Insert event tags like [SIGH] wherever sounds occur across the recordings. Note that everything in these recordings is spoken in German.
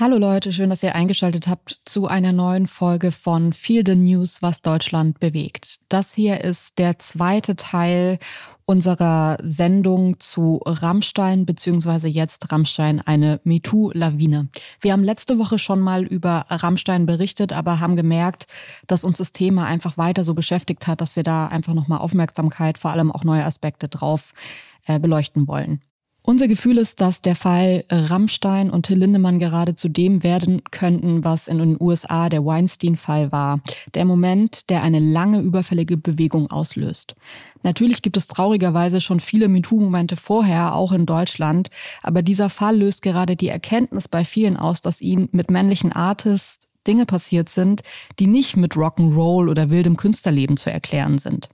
Hallo Leute, schön, dass ihr eingeschaltet habt zu einer neuen Folge von Feel the News, was Deutschland bewegt. Das hier ist der zweite Teil unserer Sendung zu Rammstein, beziehungsweise jetzt Rammstein, eine MeToo-Lawine. Wir haben letzte Woche schon mal über Rammstein berichtet, aber haben gemerkt, dass uns das Thema einfach weiter so beschäftigt hat, dass wir da einfach nochmal Aufmerksamkeit, vor allem auch neue Aspekte drauf äh, beleuchten wollen. Unser Gefühl ist, dass der Fall Rammstein und Till Lindemann gerade zu dem werden könnten, was in den USA der Weinstein-Fall war. Der Moment, der eine lange überfällige Bewegung auslöst. Natürlich gibt es traurigerweise schon viele MeToo-Momente vorher, auch in Deutschland. Aber dieser Fall löst gerade die Erkenntnis bei vielen aus, dass ihnen mit männlichen Artists Dinge passiert sind, die nicht mit Rock'n'Roll oder wildem Künstlerleben zu erklären sind.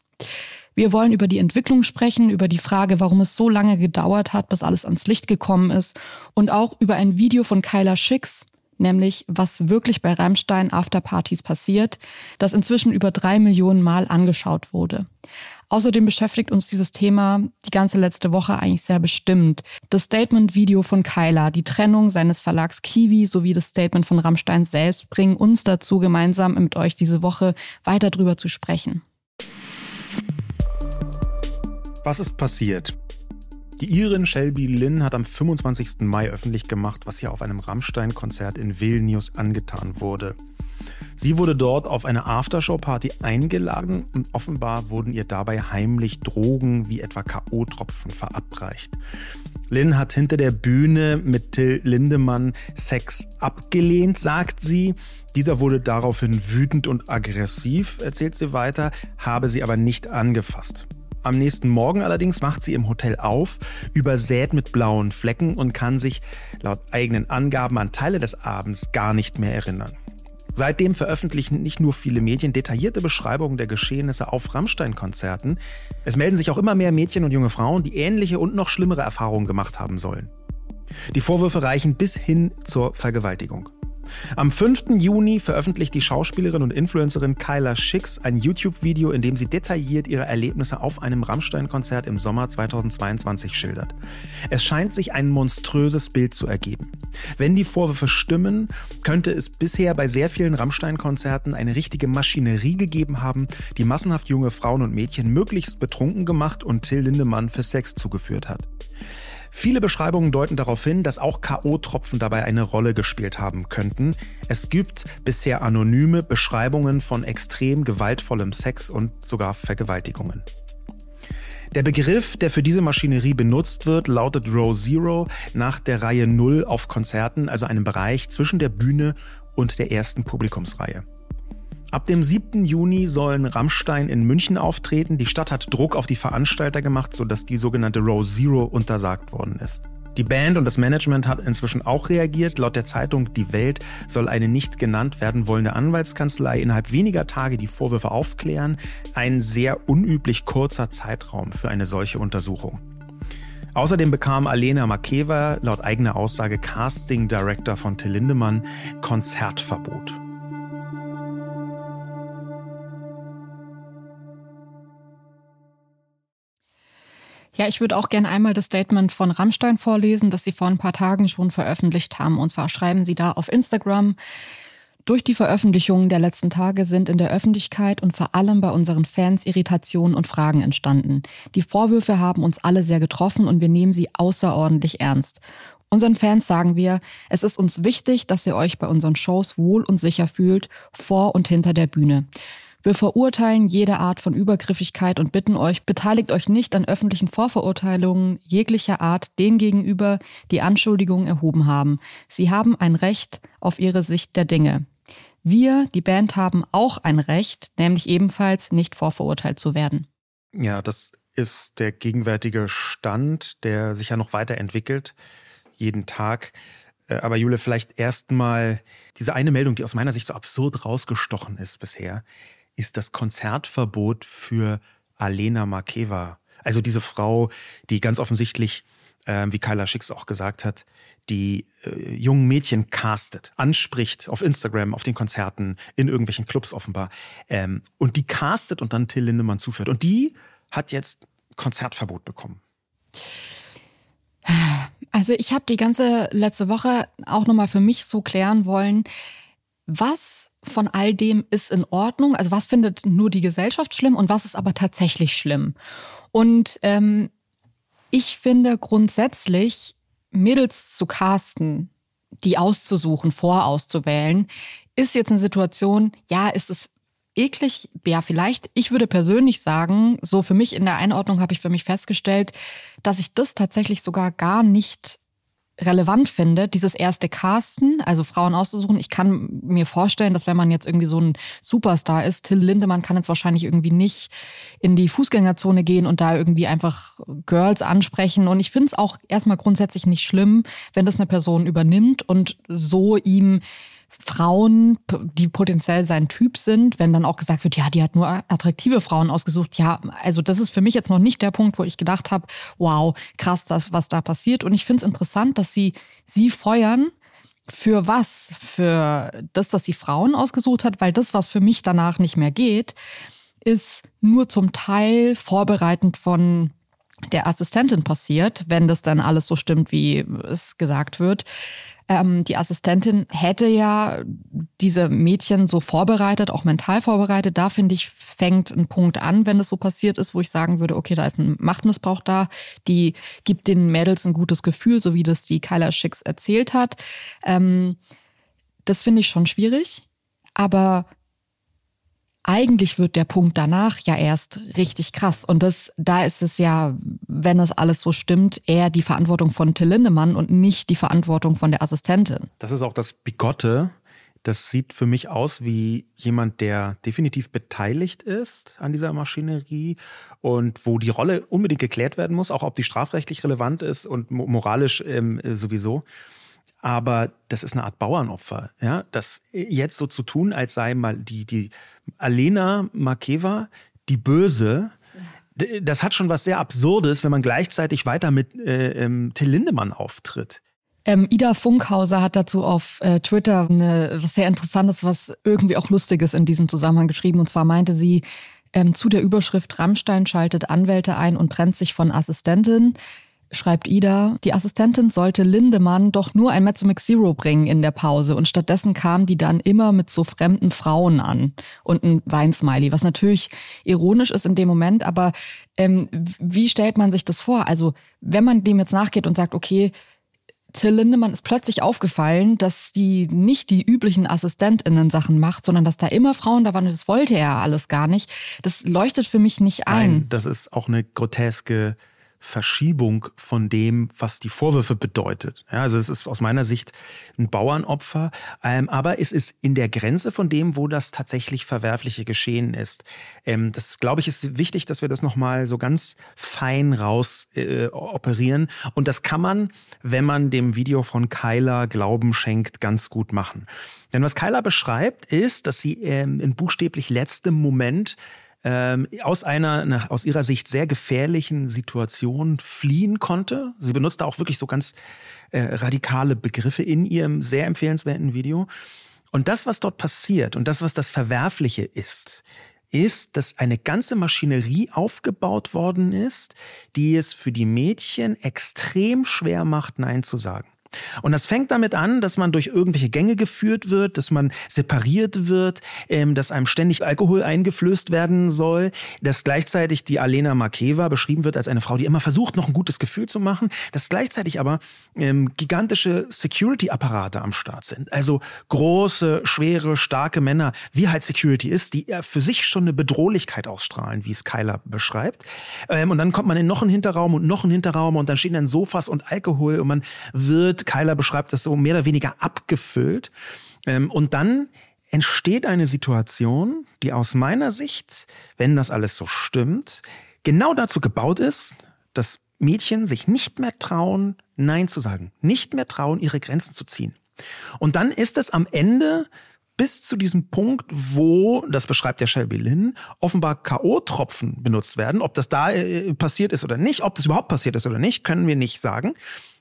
Wir wollen über die Entwicklung sprechen, über die Frage, warum es so lange gedauert hat, bis alles ans Licht gekommen ist und auch über ein Video von Kyla Schicks, nämlich was wirklich bei Rammstein Afterpartys passiert, das inzwischen über drei Millionen Mal angeschaut wurde. Außerdem beschäftigt uns dieses Thema die ganze letzte Woche eigentlich sehr bestimmt. Das Statement-Video von Kyla, die Trennung seines Verlags Kiwi sowie das Statement von Rammstein selbst bringen uns dazu, gemeinsam mit euch diese Woche weiter drüber zu sprechen. Was ist passiert? Die Irin Shelby Lynn hat am 25. Mai öffentlich gemacht, was ihr auf einem Rammstein-Konzert in Vilnius angetan wurde. Sie wurde dort auf eine Aftershow-Party eingeladen und offenbar wurden ihr dabei heimlich Drogen wie etwa K.O.-Tropfen verabreicht. Lynn hat hinter der Bühne mit Till Lindemann Sex abgelehnt, sagt sie. Dieser wurde daraufhin wütend und aggressiv, erzählt sie weiter, habe sie aber nicht angefasst. Am nächsten Morgen allerdings macht sie im Hotel auf, übersät mit blauen Flecken und kann sich laut eigenen Angaben an Teile des Abends gar nicht mehr erinnern. Seitdem veröffentlichen nicht nur viele Medien detaillierte Beschreibungen der Geschehnisse auf Rammstein-Konzerten, es melden sich auch immer mehr Mädchen und junge Frauen, die ähnliche und noch schlimmere Erfahrungen gemacht haben sollen. Die Vorwürfe reichen bis hin zur Vergewaltigung. Am 5. Juni veröffentlicht die Schauspielerin und Influencerin Kyla Schicks ein YouTube-Video, in dem sie detailliert ihre Erlebnisse auf einem Rammstein-Konzert im Sommer 2022 schildert. Es scheint sich ein monströses Bild zu ergeben. Wenn die Vorwürfe stimmen, könnte es bisher bei sehr vielen Rammstein-Konzerten eine richtige Maschinerie gegeben haben, die massenhaft junge Frauen und Mädchen möglichst betrunken gemacht und Till Lindemann für Sex zugeführt hat. Viele Beschreibungen deuten darauf hin, dass auch KO-Tropfen dabei eine Rolle gespielt haben könnten. Es gibt bisher anonyme Beschreibungen von extrem gewaltvollem Sex und sogar Vergewaltigungen. Der Begriff, der für diese Maschinerie benutzt wird, lautet Row Zero nach der Reihe Null auf Konzerten, also einem Bereich zwischen der Bühne und der ersten Publikumsreihe. Ab dem 7. Juni sollen Rammstein in München auftreten. Die Stadt hat Druck auf die Veranstalter gemacht, sodass die sogenannte Row Zero untersagt worden ist. Die Band und das Management hat inzwischen auch reagiert. Laut der Zeitung Die Welt soll eine nicht genannt werden wollende Anwaltskanzlei innerhalb weniger Tage die Vorwürfe aufklären. Ein sehr unüblich kurzer Zeitraum für eine solche Untersuchung. Außerdem bekam Alena Makeva laut eigener Aussage Casting Director von Till Lindemann Konzertverbot. Ja, ich würde auch gerne einmal das Statement von Rammstein vorlesen, das Sie vor ein paar Tagen schon veröffentlicht haben. Und zwar schreiben Sie da auf Instagram, durch die Veröffentlichungen der letzten Tage sind in der Öffentlichkeit und vor allem bei unseren Fans Irritationen und Fragen entstanden. Die Vorwürfe haben uns alle sehr getroffen und wir nehmen sie außerordentlich ernst. Unseren Fans sagen wir, es ist uns wichtig, dass ihr euch bei unseren Shows wohl und sicher fühlt, vor und hinter der Bühne. Wir verurteilen jede Art von Übergriffigkeit und bitten euch, beteiligt euch nicht an öffentlichen Vorverurteilungen jeglicher Art denen gegenüber, die Anschuldigungen erhoben haben. Sie haben ein Recht auf ihre Sicht der Dinge. Wir, die Band, haben auch ein Recht, nämlich ebenfalls nicht vorverurteilt zu werden. Ja, das ist der gegenwärtige Stand, der sich ja noch weiterentwickelt, jeden Tag. Äh, aber Jule, vielleicht erstmal diese eine Meldung, die aus meiner Sicht so absurd rausgestochen ist bisher ist das Konzertverbot für Alena Makeva. Also diese Frau, die ganz offensichtlich, äh, wie Kyla Schicks auch gesagt hat, die äh, jungen Mädchen castet, anspricht auf Instagram, auf den Konzerten, in irgendwelchen Clubs offenbar. Ähm, und die castet und dann Till Lindemann zuführt. Und die hat jetzt Konzertverbot bekommen. Also ich habe die ganze letzte Woche auch nochmal für mich so klären wollen, was von all dem ist in Ordnung? Also was findet nur die Gesellschaft schlimm und was ist aber tatsächlich schlimm? Und ähm, ich finde grundsätzlich, Mädels zu casten, die auszusuchen, vorauszuwählen, ist jetzt eine Situation, ja, ist es eklig? Ja, vielleicht. Ich würde persönlich sagen, so für mich in der Einordnung habe ich für mich festgestellt, dass ich das tatsächlich sogar gar nicht relevant finde, dieses erste Casten, also Frauen auszusuchen. Ich kann mir vorstellen, dass wenn man jetzt irgendwie so ein Superstar ist, Till Lindemann kann jetzt wahrscheinlich irgendwie nicht in die Fußgängerzone gehen und da irgendwie einfach Girls ansprechen. Und ich finde es auch erstmal grundsätzlich nicht schlimm, wenn das eine Person übernimmt und so ihm Frauen, die potenziell sein Typ sind, wenn dann auch gesagt wird, ja, die hat nur attraktive Frauen ausgesucht. Ja, also das ist für mich jetzt noch nicht der Punkt, wo ich gedacht habe, wow, krass, das, was da passiert. Und ich finde es interessant, dass sie sie feuern. Für was? Für das, dass sie Frauen ausgesucht hat, weil das, was für mich danach nicht mehr geht, ist nur zum Teil vorbereitend von der Assistentin passiert, wenn das dann alles so stimmt, wie es gesagt wird. Ähm, die Assistentin hätte ja diese Mädchen so vorbereitet, auch mental vorbereitet. Da finde ich, fängt ein Punkt an, wenn es so passiert ist, wo ich sagen würde, okay, da ist ein Machtmissbrauch da. Die gibt den Mädels ein gutes Gefühl, so wie das die Kyla Schicks erzählt hat. Ähm, das finde ich schon schwierig. Aber eigentlich wird der Punkt danach ja erst richtig krass. Und das, da ist es ja, wenn es alles so stimmt, eher die Verantwortung von Till Lindemann und nicht die Verantwortung von der Assistentin. Das ist auch das Bigotte. Das sieht für mich aus wie jemand, der definitiv beteiligt ist an dieser Maschinerie und wo die Rolle unbedingt geklärt werden muss, auch ob die strafrechtlich relevant ist und moralisch ähm, sowieso aber das ist eine Art Bauernopfer. Ja? Das jetzt so zu tun, als sei mal die, die Alena Makeva die Böse, das hat schon was sehr Absurdes, wenn man gleichzeitig weiter mit äh, ähm, Till Lindemann auftritt. Ähm, Ida Funkhauser hat dazu auf äh, Twitter eine, was sehr Interessantes, was irgendwie auch Lustiges in diesem Zusammenhang geschrieben. Und zwar meinte sie ähm, zu der Überschrift Rammstein schaltet Anwälte ein und trennt sich von Assistentin schreibt Ida, die Assistentin sollte Lindemann doch nur ein Mezzomix Zero bringen in der Pause und stattdessen kam die dann immer mit so fremden Frauen an und ein Weinsmiley, was natürlich ironisch ist in dem Moment, aber ähm, wie stellt man sich das vor? Also wenn man dem jetzt nachgeht und sagt, okay, Till Lindemann ist plötzlich aufgefallen, dass die nicht die üblichen AssistentInnen-Sachen macht, sondern dass da immer Frauen da waren und das wollte er alles gar nicht. Das leuchtet für mich nicht ein. Nein, das ist auch eine groteske Verschiebung von dem, was die Vorwürfe bedeutet. Ja, also es ist aus meiner Sicht ein Bauernopfer, ähm, aber es ist in der Grenze von dem, wo das tatsächlich verwerfliche Geschehen ist. Ähm, das glaube ich ist wichtig, dass wir das nochmal so ganz fein raus äh, operieren. Und das kann man, wenn man dem Video von Kyla Glauben schenkt, ganz gut machen. Denn was Kyla beschreibt, ist, dass sie ähm, in buchstäblich letztem Moment ähm, aus einer aus ihrer Sicht sehr gefährlichen Situation fliehen konnte. Sie benutzt auch wirklich so ganz äh, radikale Begriffe in ihrem sehr empfehlenswerten Video. Und das, was dort passiert und das, was das Verwerfliche ist, ist, dass eine ganze Maschinerie aufgebaut worden ist, die es für die Mädchen extrem schwer macht, Nein zu sagen. Und das fängt damit an, dass man durch irgendwelche Gänge geführt wird, dass man separiert wird, ähm, dass einem ständig Alkohol eingeflößt werden soll, dass gleichzeitig die Alena Makeva beschrieben wird als eine Frau, die immer versucht, noch ein gutes Gefühl zu machen, dass gleichzeitig aber ähm, gigantische Security-Apparate am Start sind. Also große, schwere, starke Männer, wie halt Security ist, die für sich schon eine Bedrohlichkeit ausstrahlen, wie es Kyla beschreibt. Ähm, und dann kommt man in noch einen Hinterraum und noch einen Hinterraum und dann stehen dann Sofas und Alkohol und man wird Keiler beschreibt das so mehr oder weniger abgefüllt. Ähm, und dann entsteht eine Situation, die aus meiner Sicht, wenn das alles so stimmt, genau dazu gebaut ist, dass Mädchen sich nicht mehr trauen, Nein zu sagen, nicht mehr trauen, ihre Grenzen zu ziehen. Und dann ist es am Ende bis zu diesem Punkt, wo, das beschreibt der Shelby Lynn, offenbar K.O.-Tropfen benutzt werden. Ob das da äh, passiert ist oder nicht, ob das überhaupt passiert ist oder nicht, können wir nicht sagen.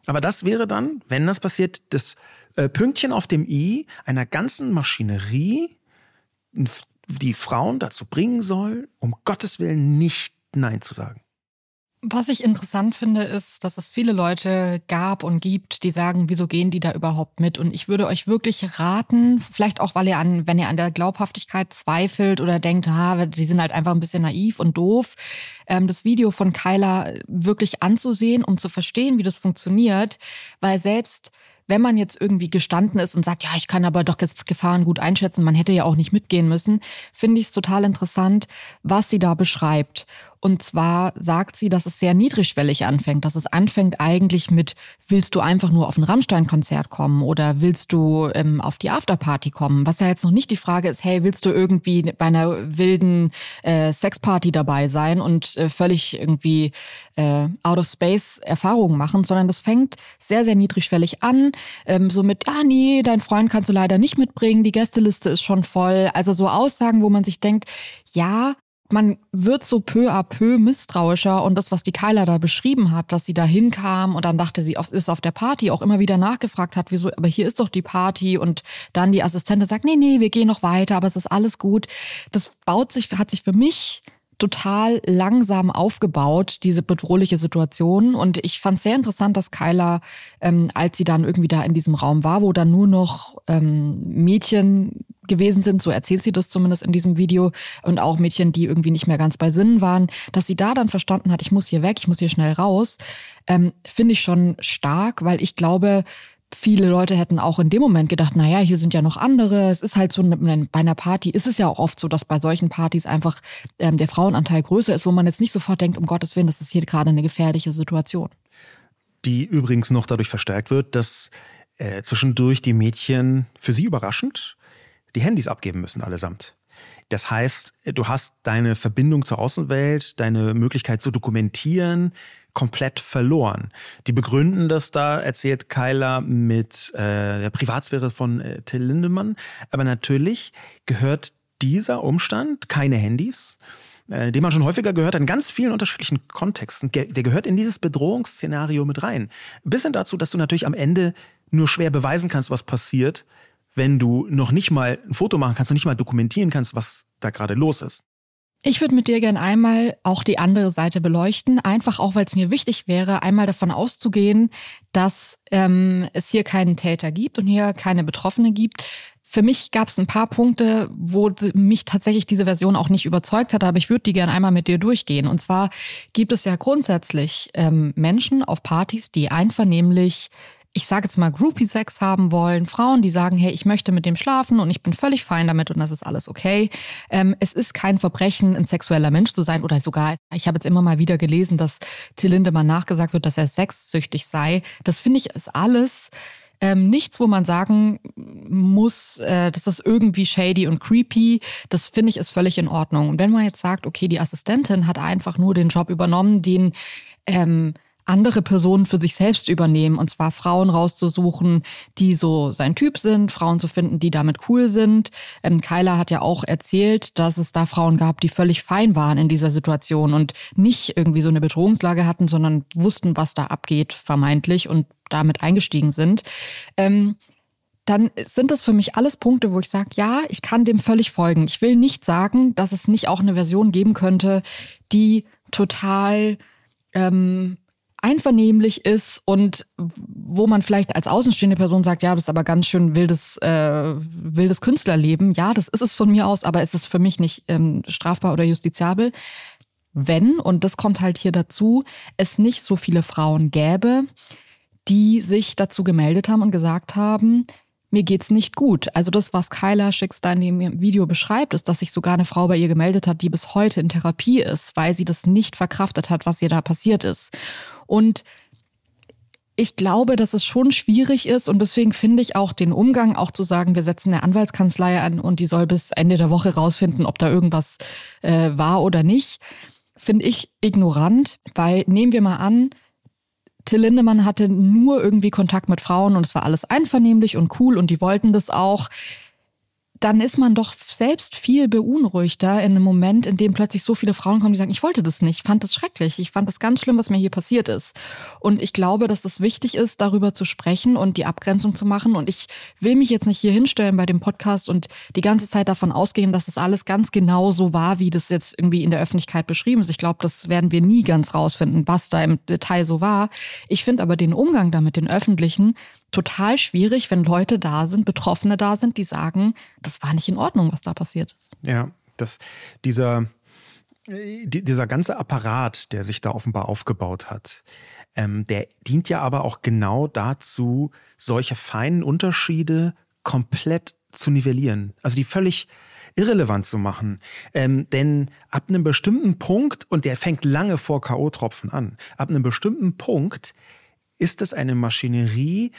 Aber das wäre dann, wenn das passiert, das äh, Pünktchen auf dem i einer ganzen Maschinerie, die Frauen dazu bringen soll, um Gottes Willen nicht Nein zu sagen. Was ich interessant finde, ist, dass es viele Leute gab und gibt, die sagen, wieso gehen die da überhaupt mit? Und ich würde euch wirklich raten, vielleicht auch, weil ihr an, wenn ihr an der Glaubhaftigkeit zweifelt oder denkt, ah, die sind halt einfach ein bisschen naiv und doof, ähm, das Video von Kyla wirklich anzusehen und zu verstehen, wie das funktioniert, weil selbst wenn man jetzt irgendwie gestanden ist und sagt, ja, ich kann aber doch Gefahren gut einschätzen, man hätte ja auch nicht mitgehen müssen, finde ich es total interessant, was sie da beschreibt. Und zwar sagt sie, dass es sehr niedrigschwellig anfängt, dass es anfängt eigentlich mit, willst du einfach nur auf ein Rammstein-Konzert kommen oder willst du ähm, auf die Afterparty kommen? Was ja jetzt noch nicht die Frage ist, hey, willst du irgendwie bei einer wilden äh, Sexparty dabei sein und äh, völlig irgendwie äh, out of space Erfahrungen machen, sondern das fängt sehr, sehr niedrigschwellig an, ähm, so mit, ah nee, dein Freund kannst du leider nicht mitbringen, die Gästeliste ist schon voll. Also so Aussagen, wo man sich denkt, ja, man wird so peu à peu misstrauischer und das, was die Kyla da beschrieben hat, dass sie da hinkam und dann dachte sie, ist auf der Party, auch immer wieder nachgefragt hat, wieso, aber hier ist doch die Party und dann die Assistentin sagt, nee, nee, wir gehen noch weiter, aber es ist alles gut. Das baut sich, hat sich für mich total langsam aufgebaut, diese bedrohliche Situation. Und ich fand es sehr interessant, dass Kyla, ähm, als sie dann irgendwie da in diesem Raum war, wo dann nur noch ähm, Mädchen gewesen sind, so erzählt sie das zumindest in diesem Video, und auch Mädchen, die irgendwie nicht mehr ganz bei Sinnen waren, dass sie da dann verstanden hat, ich muss hier weg, ich muss hier schnell raus, ähm, finde ich schon stark, weil ich glaube, viele Leute hätten auch in dem Moment gedacht, naja, hier sind ja noch andere. Es ist halt so, bei einer Party ist es ja auch oft so, dass bei solchen Partys einfach ähm, der Frauenanteil größer ist, wo man jetzt nicht sofort denkt, um Gottes Willen, das ist hier gerade eine gefährliche Situation. Die übrigens noch dadurch verstärkt wird, dass äh, zwischendurch die Mädchen für sie überraschend die Handys abgeben müssen allesamt. Das heißt, du hast deine Verbindung zur Außenwelt, deine Möglichkeit zu dokumentieren, komplett verloren. Die begründen das da, erzählt Kyla, mit äh, der Privatsphäre von äh, Till Lindemann. Aber natürlich gehört dieser Umstand, keine Handys, äh, den man schon häufiger gehört in ganz vielen unterschiedlichen Kontexten, der gehört in dieses Bedrohungsszenario mit rein. Bis hin dazu, dass du natürlich am Ende nur schwer beweisen kannst, was passiert, wenn du noch nicht mal ein Foto machen kannst und nicht mal dokumentieren kannst, was da gerade los ist. Ich würde mit dir gern einmal auch die andere Seite beleuchten, einfach auch, weil es mir wichtig wäre, einmal davon auszugehen, dass ähm, es hier keinen Täter gibt und hier keine Betroffene gibt. Für mich gab es ein paar Punkte, wo mich tatsächlich diese Version auch nicht überzeugt hat, aber ich würde die gern einmal mit dir durchgehen. Und zwar gibt es ja grundsätzlich ähm, Menschen auf Partys, die einvernehmlich ich sage jetzt mal, Groupie-Sex haben wollen, Frauen, die sagen, hey, ich möchte mit dem schlafen und ich bin völlig fein damit und das ist alles okay. Ähm, es ist kein Verbrechen, ein sexueller Mensch zu sein oder sogar, ich habe jetzt immer mal wieder gelesen, dass Till Lindemann nachgesagt wird, dass er sexsüchtig sei. Das finde ich ist alles ähm, nichts, wo man sagen muss, äh, das ist irgendwie shady und creepy. Das finde ich ist völlig in Ordnung. Und wenn man jetzt sagt, okay, die Assistentin hat einfach nur den Job übernommen, den ähm, andere Personen für sich selbst übernehmen. Und zwar Frauen rauszusuchen, die so sein Typ sind, Frauen zu finden, die damit cool sind. Ähm, Kyla hat ja auch erzählt, dass es da Frauen gab, die völlig fein waren in dieser Situation und nicht irgendwie so eine Bedrohungslage hatten, sondern wussten, was da abgeht, vermeintlich, und damit eingestiegen sind. Ähm, dann sind das für mich alles Punkte, wo ich sage, ja, ich kann dem völlig folgen. Ich will nicht sagen, dass es nicht auch eine Version geben könnte, die total ähm, einvernehmlich ist und wo man vielleicht als außenstehende Person sagt, ja, das ist aber ganz schön wildes, äh, wildes Künstlerleben. Ja, das ist es von mir aus, aber es ist für mich nicht ähm, strafbar oder justiziabel. Wenn, und das kommt halt hier dazu, es nicht so viele Frauen gäbe, die sich dazu gemeldet haben und gesagt haben, mir geht's nicht gut. Also das, was Kyla Schickstein im Video beschreibt, ist, dass sich sogar eine Frau bei ihr gemeldet hat, die bis heute in Therapie ist, weil sie das nicht verkraftet hat, was ihr da passiert ist. Und ich glaube, dass es schon schwierig ist und deswegen finde ich auch den Umgang, auch zu sagen, wir setzen eine Anwaltskanzlei an und die soll bis Ende der Woche rausfinden, ob da irgendwas äh, war oder nicht, finde ich ignorant, weil nehmen wir mal an, Till Lindemann hatte nur irgendwie Kontakt mit Frauen und es war alles einvernehmlich und cool und die wollten das auch. Dann ist man doch selbst viel beunruhigter in einem Moment, in dem plötzlich so viele Frauen kommen, die sagen, ich wollte das nicht, ich fand das schrecklich, ich fand das ganz schlimm, was mir hier passiert ist. Und ich glaube, dass das wichtig ist, darüber zu sprechen und die Abgrenzung zu machen. Und ich will mich jetzt nicht hier hinstellen bei dem Podcast und die ganze Zeit davon ausgehen, dass das alles ganz genau so war, wie das jetzt irgendwie in der Öffentlichkeit beschrieben ist. Ich glaube, das werden wir nie ganz rausfinden, was da im Detail so war. Ich finde aber den Umgang damit, den öffentlichen, total schwierig, wenn Leute da sind, Betroffene da sind, die sagen, das war nicht in Ordnung, was da passiert ist. Ja, das, dieser, dieser ganze Apparat, der sich da offenbar aufgebaut hat, ähm, der dient ja aber auch genau dazu, solche feinen Unterschiede komplett zu nivellieren. Also die völlig irrelevant zu machen. Ähm, denn ab einem bestimmten Punkt, und der fängt lange vor K.O.-Tropfen an, ab einem bestimmten Punkt ist es eine Maschinerie,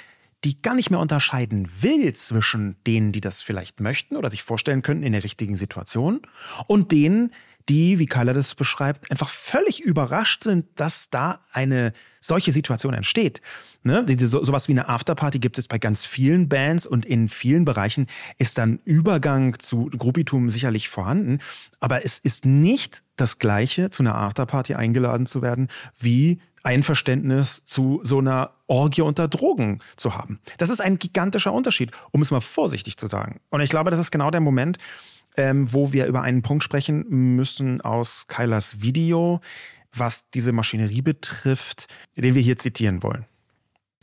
die gar nicht mehr unterscheiden will zwischen denen, die das vielleicht möchten oder sich vorstellen könnten in der richtigen Situation und denen, die, wie Kyla das beschreibt, einfach völlig überrascht sind, dass da eine solche Situation entsteht. Ne? So, sowas wie eine Afterparty gibt es bei ganz vielen Bands und in vielen Bereichen ist dann Übergang zu Gruppitum sicherlich vorhanden. Aber es ist nicht das Gleiche, zu einer Afterparty eingeladen zu werden, wie Einverständnis zu so einer Orgie unter Drogen zu haben. Das ist ein gigantischer Unterschied, um es mal vorsichtig zu sagen. Und ich glaube, das ist genau der Moment, ähm, wo wir über einen Punkt sprechen müssen aus Kailas Video, was diese Maschinerie betrifft, den wir hier zitieren wollen.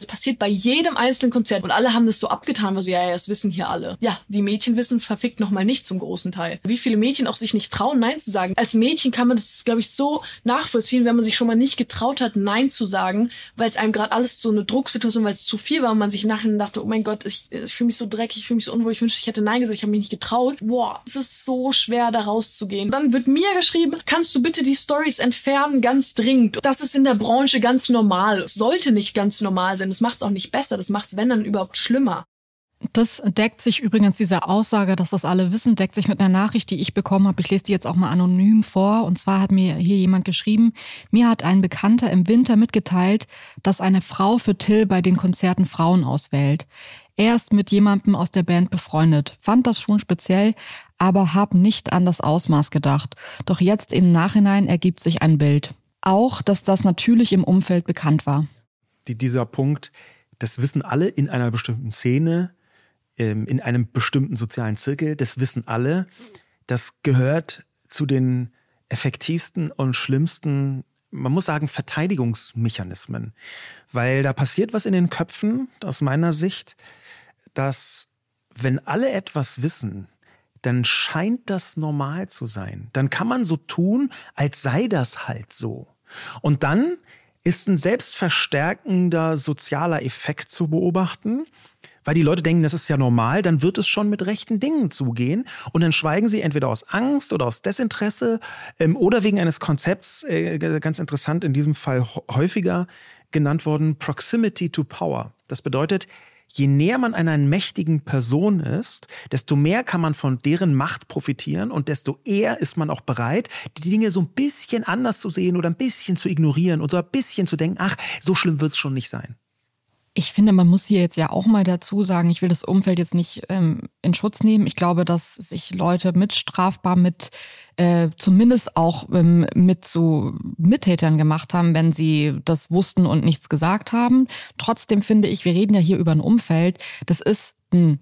Es passiert bei jedem einzelnen Konzert und alle haben das so abgetan, weil sie, ja, ja, das wissen hier alle. Ja, die Mädchen wissen es verfickt nochmal nicht zum großen Teil. Wie viele Mädchen auch sich nicht trauen, Nein zu sagen. Als Mädchen kann man das, glaube ich, so nachvollziehen, wenn man sich schon mal nicht getraut hat, Nein zu sagen, weil es einem gerade alles so eine Drucksituation, weil es zu viel war und man sich nachher dachte, oh mein Gott, ich, ich fühle mich so dreckig, ich fühle mich so unwohl, ich wünschte, ich hätte Nein gesagt, ich habe mich nicht getraut. Boah, es ist so schwer, da rauszugehen. Dann wird mir geschrieben, kannst du bitte die Stories entfernen, ganz dringend. Das ist in der Branche ganz normal. Sollte nicht ganz normal sein das macht es auch nicht besser, das macht es, wenn dann überhaupt schlimmer. Das deckt sich übrigens, diese Aussage, dass das alle wissen, deckt sich mit einer Nachricht, die ich bekommen habe. Ich lese die jetzt auch mal anonym vor. Und zwar hat mir hier jemand geschrieben, mir hat ein Bekannter im Winter mitgeteilt, dass eine Frau für Till bei den Konzerten Frauen auswählt. Er ist mit jemandem aus der Band befreundet, fand das schon speziell, aber hab nicht an das Ausmaß gedacht. Doch jetzt im Nachhinein ergibt sich ein Bild. Auch, dass das natürlich im Umfeld bekannt war die, dieser Punkt, das wissen alle in einer bestimmten Szene, ähm, in einem bestimmten sozialen Zirkel, das wissen alle. Das gehört zu den effektivsten und schlimmsten, man muss sagen, Verteidigungsmechanismen. Weil da passiert was in den Köpfen, aus meiner Sicht, dass wenn alle etwas wissen, dann scheint das normal zu sein. Dann kann man so tun, als sei das halt so. Und dann ist ein selbstverstärkender sozialer Effekt zu beobachten, weil die Leute denken, das ist ja normal, dann wird es schon mit rechten Dingen zugehen und dann schweigen sie entweder aus Angst oder aus Desinteresse ähm, oder wegen eines Konzepts, äh, ganz interessant in diesem Fall häufiger genannt worden, Proximity to Power. Das bedeutet, je näher man einer mächtigen Person ist, desto mehr kann man von deren Macht profitieren und desto eher ist man auch bereit, die Dinge so ein bisschen anders zu sehen oder ein bisschen zu ignorieren und so ein bisschen zu denken, ach, so schlimm wird es schon nicht sein. Ich finde, man muss hier jetzt ja auch mal dazu sagen, ich will das Umfeld jetzt nicht ähm, in Schutz nehmen. Ich glaube, dass sich Leute mit strafbar mit äh, zumindest auch ähm, mit so Mittätern gemacht haben, wenn sie das wussten und nichts gesagt haben. Trotzdem finde ich, wir reden ja hier über ein Umfeld. Das ist ein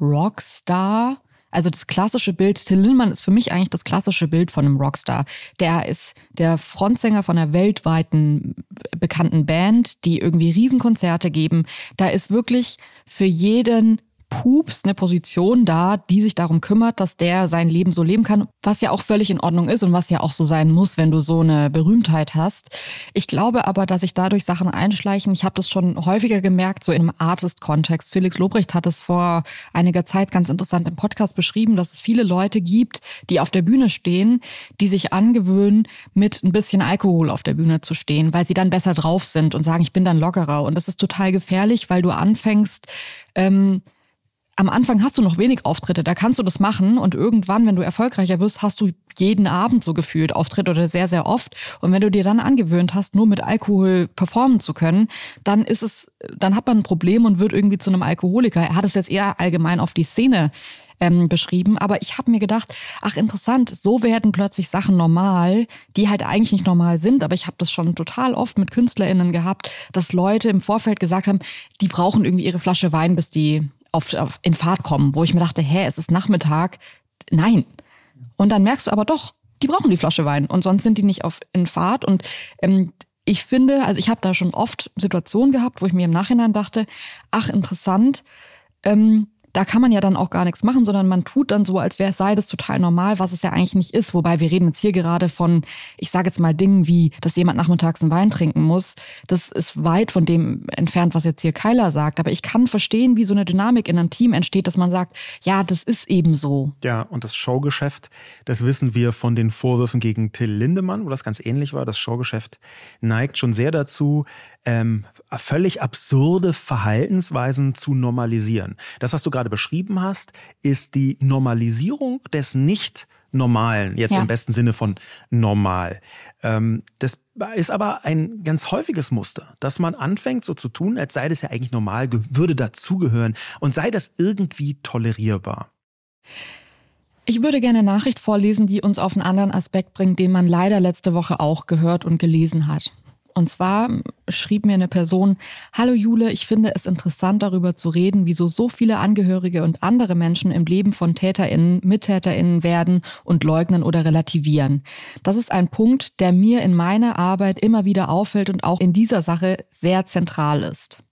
Rockstar, also das klassische Bild, Till Lindemann ist für mich eigentlich das klassische Bild von einem Rockstar. Der ist der Frontsänger von einer weltweiten bekannten Band, die irgendwie Riesenkonzerte geben. Da ist wirklich für jeden Pups eine Position da, die sich darum kümmert, dass der sein Leben so leben kann, was ja auch völlig in Ordnung ist und was ja auch so sein muss, wenn du so eine Berühmtheit hast. Ich glaube aber, dass sich dadurch Sachen einschleichen. Ich habe das schon häufiger gemerkt, so einem Artist-Kontext. Felix Lobrecht hat es vor einiger Zeit ganz interessant im Podcast beschrieben, dass es viele Leute gibt, die auf der Bühne stehen, die sich angewöhnen, mit ein bisschen Alkohol auf der Bühne zu stehen, weil sie dann besser drauf sind und sagen, ich bin dann lockerer. Und das ist total gefährlich, weil du anfängst, ähm, am Anfang hast du noch wenig Auftritte, da kannst du das machen und irgendwann, wenn du erfolgreicher wirst, hast du jeden Abend so gefühlt Auftritte oder sehr, sehr oft. Und wenn du dir dann angewöhnt hast, nur mit Alkohol performen zu können, dann ist es, dann hat man ein Problem und wird irgendwie zu einem Alkoholiker. Er hat es jetzt eher allgemein auf die Szene ähm, beschrieben. Aber ich habe mir gedacht, ach interessant, so werden plötzlich Sachen normal, die halt eigentlich nicht normal sind. Aber ich habe das schon total oft mit KünstlerInnen gehabt, dass Leute im Vorfeld gesagt haben, die brauchen irgendwie ihre Flasche Wein, bis die auf, auf in Fahrt kommen. Wo ich mir dachte, hä, es ist Nachmittag. Nein. Und dann merkst du aber doch, die brauchen die Flasche Wein und sonst sind die nicht auf in Fahrt. Und ähm, ich finde, also ich habe da schon oft Situationen gehabt, wo ich mir im Nachhinein dachte, ach interessant, ähm, da kann man ja dann auch gar nichts machen, sondern man tut dann so, als wäre sei das total normal, was es ja eigentlich nicht ist. Wobei wir reden jetzt hier gerade von, ich sage jetzt mal Dingen wie, dass jemand nachmittags einen Wein trinken muss. Das ist weit von dem entfernt, was jetzt hier Keiler sagt. Aber ich kann verstehen, wie so eine Dynamik in einem Team entsteht, dass man sagt, ja, das ist eben so. Ja, und das Showgeschäft, das wissen wir von den Vorwürfen gegen Till Lindemann, wo das ganz ähnlich war. Das Showgeschäft neigt schon sehr dazu, ähm, völlig absurde Verhaltensweisen zu normalisieren. Das, was du gerade beschrieben hast, ist die Normalisierung des nicht Normalen, jetzt ja. im besten Sinne von normal. Ähm, das ist aber ein ganz häufiges Muster, dass man anfängt so zu tun, als sei das ja eigentlich normal, würde dazugehören und sei das irgendwie tolerierbar. Ich würde gerne eine Nachricht vorlesen, die uns auf einen anderen Aspekt bringt, den man leider letzte Woche auch gehört und gelesen hat. Und zwar schrieb mir eine Person, Hallo Jule, ich finde es interessant darüber zu reden, wieso so viele Angehörige und andere Menschen im Leben von TäterInnen MittäterInnen werden und leugnen oder relativieren. Das ist ein Punkt, der mir in meiner Arbeit immer wieder auffällt und auch in dieser Sache sehr zentral ist.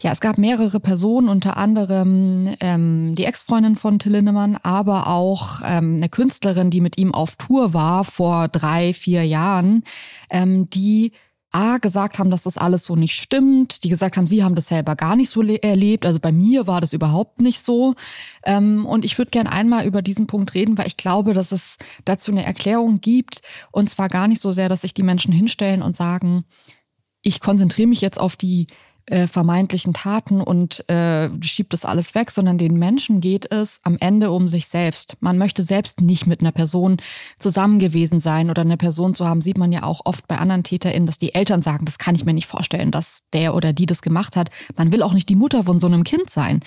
Ja, es gab mehrere Personen, unter anderem ähm, die Ex-Freundin von Till Lindemann, aber auch ähm, eine Künstlerin, die mit ihm auf Tour war vor drei, vier Jahren, ähm, die A, gesagt haben, dass das alles so nicht stimmt, die gesagt haben, sie haben das selber gar nicht so erlebt. Also bei mir war das überhaupt nicht so. Ähm, und ich würde gern einmal über diesen Punkt reden, weil ich glaube, dass es dazu eine Erklärung gibt. Und zwar gar nicht so sehr, dass sich die Menschen hinstellen und sagen, ich konzentriere mich jetzt auf die äh, vermeintlichen Taten und äh, schiebt das alles weg, sondern den Menschen geht es am Ende um sich selbst. Man möchte selbst nicht mit einer Person zusammen gewesen sein oder eine Person zu haben, sieht man ja auch oft bei anderen TäterInnen, dass die Eltern sagen, das kann ich mir nicht vorstellen, dass der oder die das gemacht hat. Man will auch nicht die Mutter von so einem Kind sein.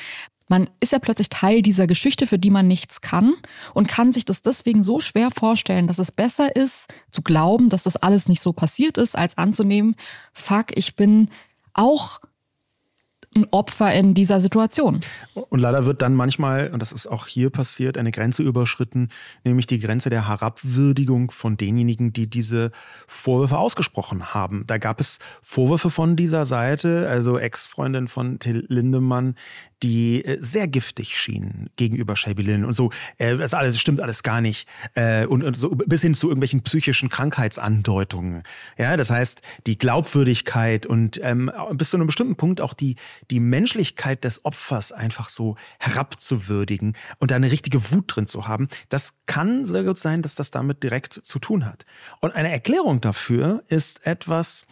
Man ist ja plötzlich Teil dieser Geschichte, für die man nichts kann und kann sich das deswegen so schwer vorstellen, dass es besser ist, zu glauben, dass das alles nicht so passiert ist, als anzunehmen, fuck, ich bin auch ein Opfer in dieser Situation. Und leider wird dann manchmal, und das ist auch hier passiert, eine Grenze überschritten, nämlich die Grenze der Herabwürdigung von denjenigen, die diese Vorwürfe ausgesprochen haben. Da gab es Vorwürfe von dieser Seite, also Ex-Freundin von Till Lindemann, die äh, sehr giftig schienen gegenüber Shelby Lynn und so. Äh, das alles stimmt alles gar nicht äh, und, und so bis hin zu irgendwelchen psychischen Krankheitsandeutungen. Ja, das heißt die Glaubwürdigkeit und ähm, bis zu einem bestimmten Punkt auch die die Menschlichkeit des Opfers einfach so herabzuwürdigen und da eine richtige Wut drin zu haben. Das kann sehr gut sein, dass das damit direkt zu tun hat. Und eine Erklärung dafür ist etwas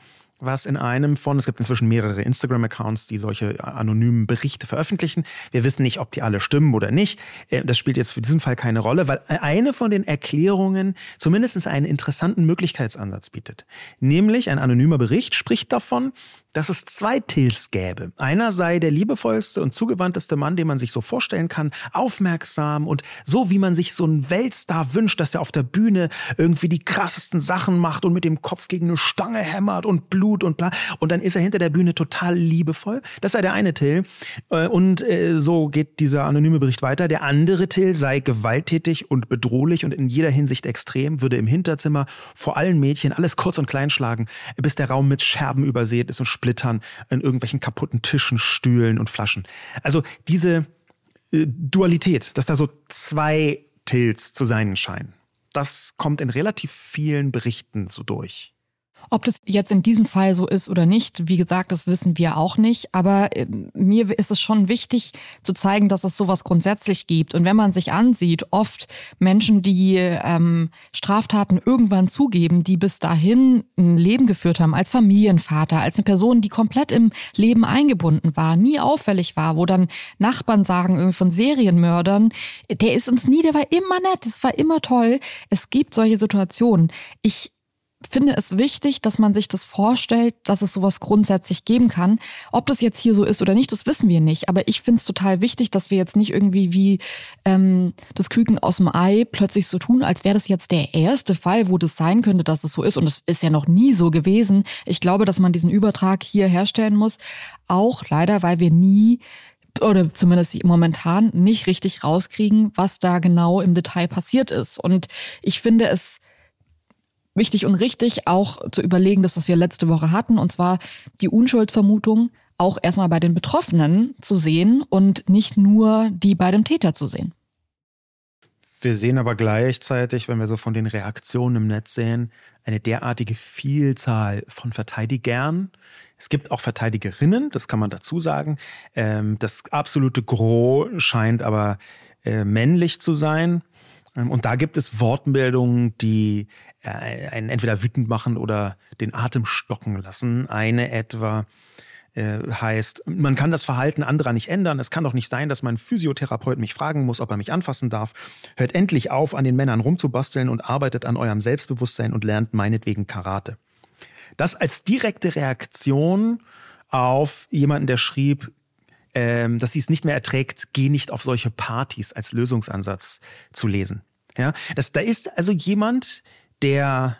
was in einem von, es gibt inzwischen mehrere Instagram-Accounts, die solche anonymen Berichte veröffentlichen. Wir wissen nicht, ob die alle stimmen oder nicht. Äh, das spielt jetzt für diesen Fall keine Rolle, weil eine von den Erklärungen zumindest einen interessanten Möglichkeitsansatz bietet. Nämlich ein anonymer Bericht spricht davon, dass es zwei Tills gäbe. Einer sei der liebevollste und zugewandteste Mann, den man sich so vorstellen kann, aufmerksam und so, wie man sich so einen Weltstar wünscht, dass er auf der Bühne irgendwie die krassesten Sachen macht und mit dem Kopf gegen eine Stange hämmert und Blut und bla. Und dann ist er hinter der Bühne total liebevoll. Das sei der eine Till. Äh, und äh, so geht dieser anonyme Bericht weiter. Der andere Till sei gewalttätig und bedrohlich und in jeder Hinsicht extrem, würde im Hinterzimmer vor allen Mädchen alles kurz und klein schlagen, bis der Raum mit Scherben übersät ist und Splittern, in irgendwelchen kaputten Tischen, Stühlen und Flaschen. Also diese äh, Dualität, dass da so zwei Tilts zu sein scheinen, das kommt in relativ vielen Berichten so durch. Ob das jetzt in diesem Fall so ist oder nicht, wie gesagt, das wissen wir auch nicht. Aber äh, mir ist es schon wichtig zu zeigen, dass es sowas grundsätzlich gibt. Und wenn man sich ansieht, oft Menschen, die ähm, Straftaten irgendwann zugeben, die bis dahin ein Leben geführt haben, als Familienvater, als eine Person, die komplett im Leben eingebunden war, nie auffällig war, wo dann Nachbarn sagen, irgendwie von Serienmördern, der ist uns nie, der war immer nett, das war immer toll. Es gibt solche Situationen. Ich finde es wichtig, dass man sich das vorstellt, dass es sowas grundsätzlich geben kann. Ob das jetzt hier so ist oder nicht, das wissen wir nicht. Aber ich finde es total wichtig, dass wir jetzt nicht irgendwie wie ähm, das Küken aus dem Ei plötzlich so tun, als wäre das jetzt der erste Fall, wo das sein könnte, dass es so ist. Und es ist ja noch nie so gewesen. Ich glaube, dass man diesen Übertrag hier herstellen muss. Auch leider, weil wir nie oder zumindest momentan nicht richtig rauskriegen, was da genau im Detail passiert ist. Und ich finde es wichtig und richtig, auch zu überlegen, das, was wir letzte Woche hatten, und zwar die Unschuldsvermutung auch erstmal bei den Betroffenen zu sehen und nicht nur die bei dem Täter zu sehen. Wir sehen aber gleichzeitig, wenn wir so von den Reaktionen im Netz sehen, eine derartige Vielzahl von Verteidigern. Es gibt auch Verteidigerinnen, das kann man dazu sagen. Ähm, das absolute Gros scheint aber äh, männlich zu sein. Ähm, und da gibt es Wortmeldungen, die äh, einen entweder wütend machen oder den Atem stocken lassen. Eine etwa äh, heißt, man kann das Verhalten anderer nicht ändern. Es kann doch nicht sein, dass mein Physiotherapeut mich fragen muss, ob er mich anfassen darf. Hört endlich auf, an den Männern rumzubasteln und arbeitet an eurem Selbstbewusstsein und lernt meinetwegen Karate. Das als direkte Reaktion auf jemanden, der schrieb, ähm, dass sie es nicht mehr erträgt, geh nicht auf solche Partys als Lösungsansatz zu lesen. Ja, das, da ist also jemand, der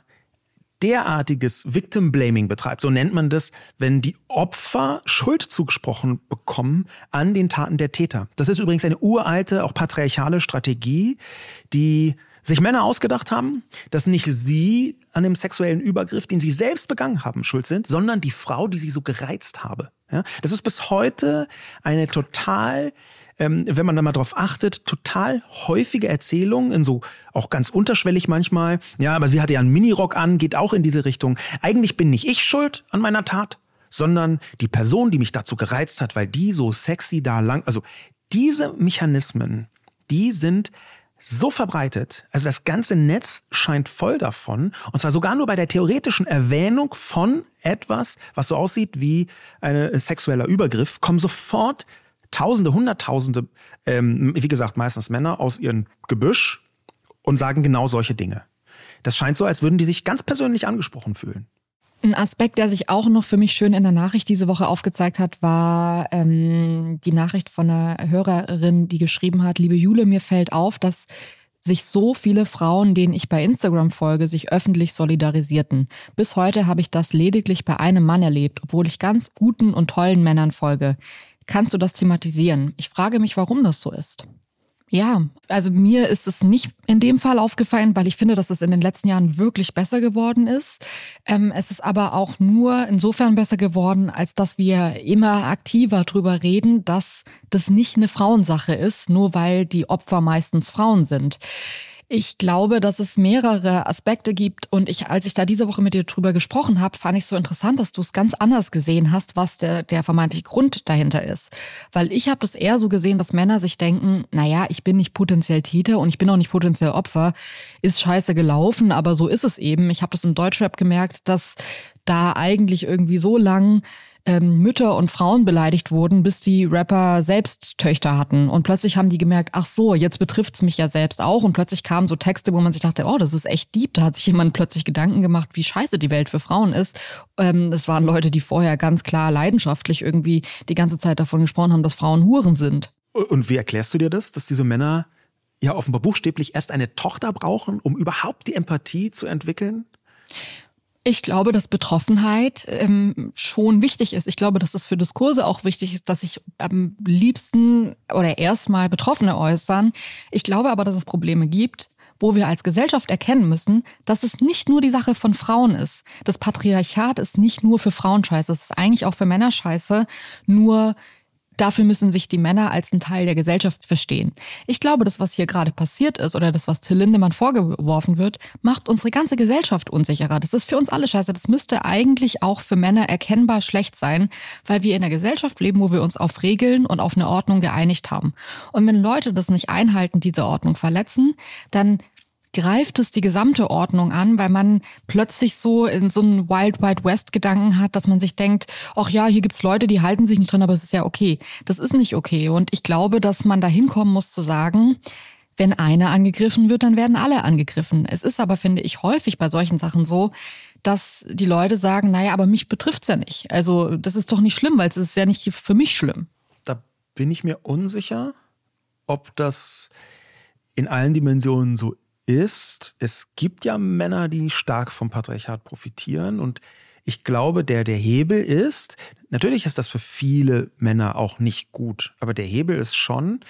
derartiges Victim Blaming betreibt, so nennt man das, wenn die Opfer Schuld zugesprochen bekommen an den Taten der Täter. Das ist übrigens eine uralte, auch patriarchale Strategie, die sich Männer ausgedacht haben, dass nicht sie an dem sexuellen Übergriff, den sie selbst begangen haben, schuld sind, sondern die Frau, die sie so gereizt habe. Ja, das ist bis heute eine total ähm, wenn man da mal drauf achtet, total häufige Erzählungen, in so auch ganz unterschwellig manchmal. Ja, aber sie hatte ja einen Minirock an, geht auch in diese Richtung. Eigentlich bin nicht ich schuld an meiner Tat, sondern die Person, die mich dazu gereizt hat, weil die so sexy da lang, also diese Mechanismen, die sind so verbreitet. Also das ganze Netz scheint voll davon. Und zwar sogar nur bei der theoretischen Erwähnung von etwas, was so aussieht wie ein sexueller Übergriff, kommen sofort Tausende, Hunderttausende, ähm, wie gesagt, meistens Männer aus ihrem Gebüsch und sagen genau solche Dinge. Das scheint so, als würden die sich ganz persönlich angesprochen fühlen. Ein Aspekt, der sich auch noch für mich schön in der Nachricht diese Woche aufgezeigt hat, war ähm, die Nachricht von einer Hörerin, die geschrieben hat, liebe Jule, mir fällt auf, dass sich so viele Frauen, denen ich bei Instagram folge, sich öffentlich solidarisierten. Bis heute habe ich das lediglich bei einem Mann erlebt, obwohl ich ganz guten und tollen Männern folge. Kannst du das thematisieren? Ich frage mich, warum das so ist. Ja, also mir ist es nicht in dem Fall aufgefallen, weil ich finde, dass es in den letzten Jahren wirklich besser geworden ist. Ähm, es ist aber auch nur insofern besser geworden, als dass wir immer aktiver drüber reden, dass das nicht eine Frauensache ist, nur weil die Opfer meistens Frauen sind. Ich glaube, dass es mehrere Aspekte gibt und ich, als ich da diese Woche mit dir drüber gesprochen habe, fand ich so interessant, dass du es ganz anders gesehen hast, was der, der vermeintliche Grund dahinter ist. Weil ich habe das eher so gesehen, dass Männer sich denken, naja, ich bin nicht potenziell Täter und ich bin auch nicht potenziell Opfer, ist scheiße gelaufen, aber so ist es eben. Ich habe das im Deutschrap gemerkt, dass da eigentlich irgendwie so lang ähm, Mütter und Frauen beleidigt wurden, bis die Rapper selbst Töchter hatten. Und plötzlich haben die gemerkt, ach so, jetzt betrifft's mich ja selbst auch. Und plötzlich kamen so Texte, wo man sich dachte, oh, das ist echt deep. Da hat sich [LAUGHS] jemand plötzlich Gedanken gemacht, wie scheiße die Welt für Frauen ist. Ähm, das waren Leute, die vorher ganz klar leidenschaftlich irgendwie die ganze Zeit davon gesprochen haben, dass Frauen Huren sind. Und wie erklärst du dir das, dass diese Männer ja offenbar buchstäblich erst eine Tochter brauchen, um überhaupt die Empathie zu entwickeln? Ich glaube, dass Betroffenheit ähm, schon wichtig ist. Ich glaube, dass es für Diskurse auch wichtig ist, dass sich am liebsten oder erstmal Betroffene äußern. Ich glaube aber, dass es Probleme gibt, wo wir als Gesellschaft erkennen müssen, dass es nicht nur die Sache von Frauen ist. Das Patriarchat ist nicht nur für Frauen scheiße, es ist eigentlich auch für Männer scheiße. Nur Dafür müssen sich die Männer als ein Teil der Gesellschaft verstehen. Ich glaube, das, was hier gerade passiert ist oder das, was Till Lindemann vorgeworfen wird, macht unsere ganze Gesellschaft unsicherer. Das ist für uns alle scheiße. Das müsste eigentlich auch für Männer erkennbar schlecht sein, weil wir in einer Gesellschaft leben, wo wir uns auf Regeln und auf eine Ordnung geeinigt haben. Und wenn Leute das nicht einhalten, diese Ordnung verletzen, dann greift es die gesamte Ordnung an, weil man plötzlich so in so einen Wild Wild West Gedanken hat, dass man sich denkt, ach ja, hier gibt's Leute, die halten sich nicht dran, aber es ist ja okay. Das ist nicht okay. Und ich glaube, dass man da hinkommen muss zu sagen, wenn einer angegriffen wird, dann werden alle angegriffen. Es ist aber, finde ich, häufig bei solchen Sachen so, dass die Leute sagen, naja, aber mich betrifft's ja nicht. Also das ist doch nicht schlimm, weil es ist ja nicht für mich schlimm. Da bin ich mir unsicher, ob das in allen Dimensionen so ist. Es gibt ja Männer, die stark vom Patriarchat profitieren und ich glaube, der, der Hebel ist, natürlich ist das für viele Männer auch nicht gut, aber der Hebel ist schon,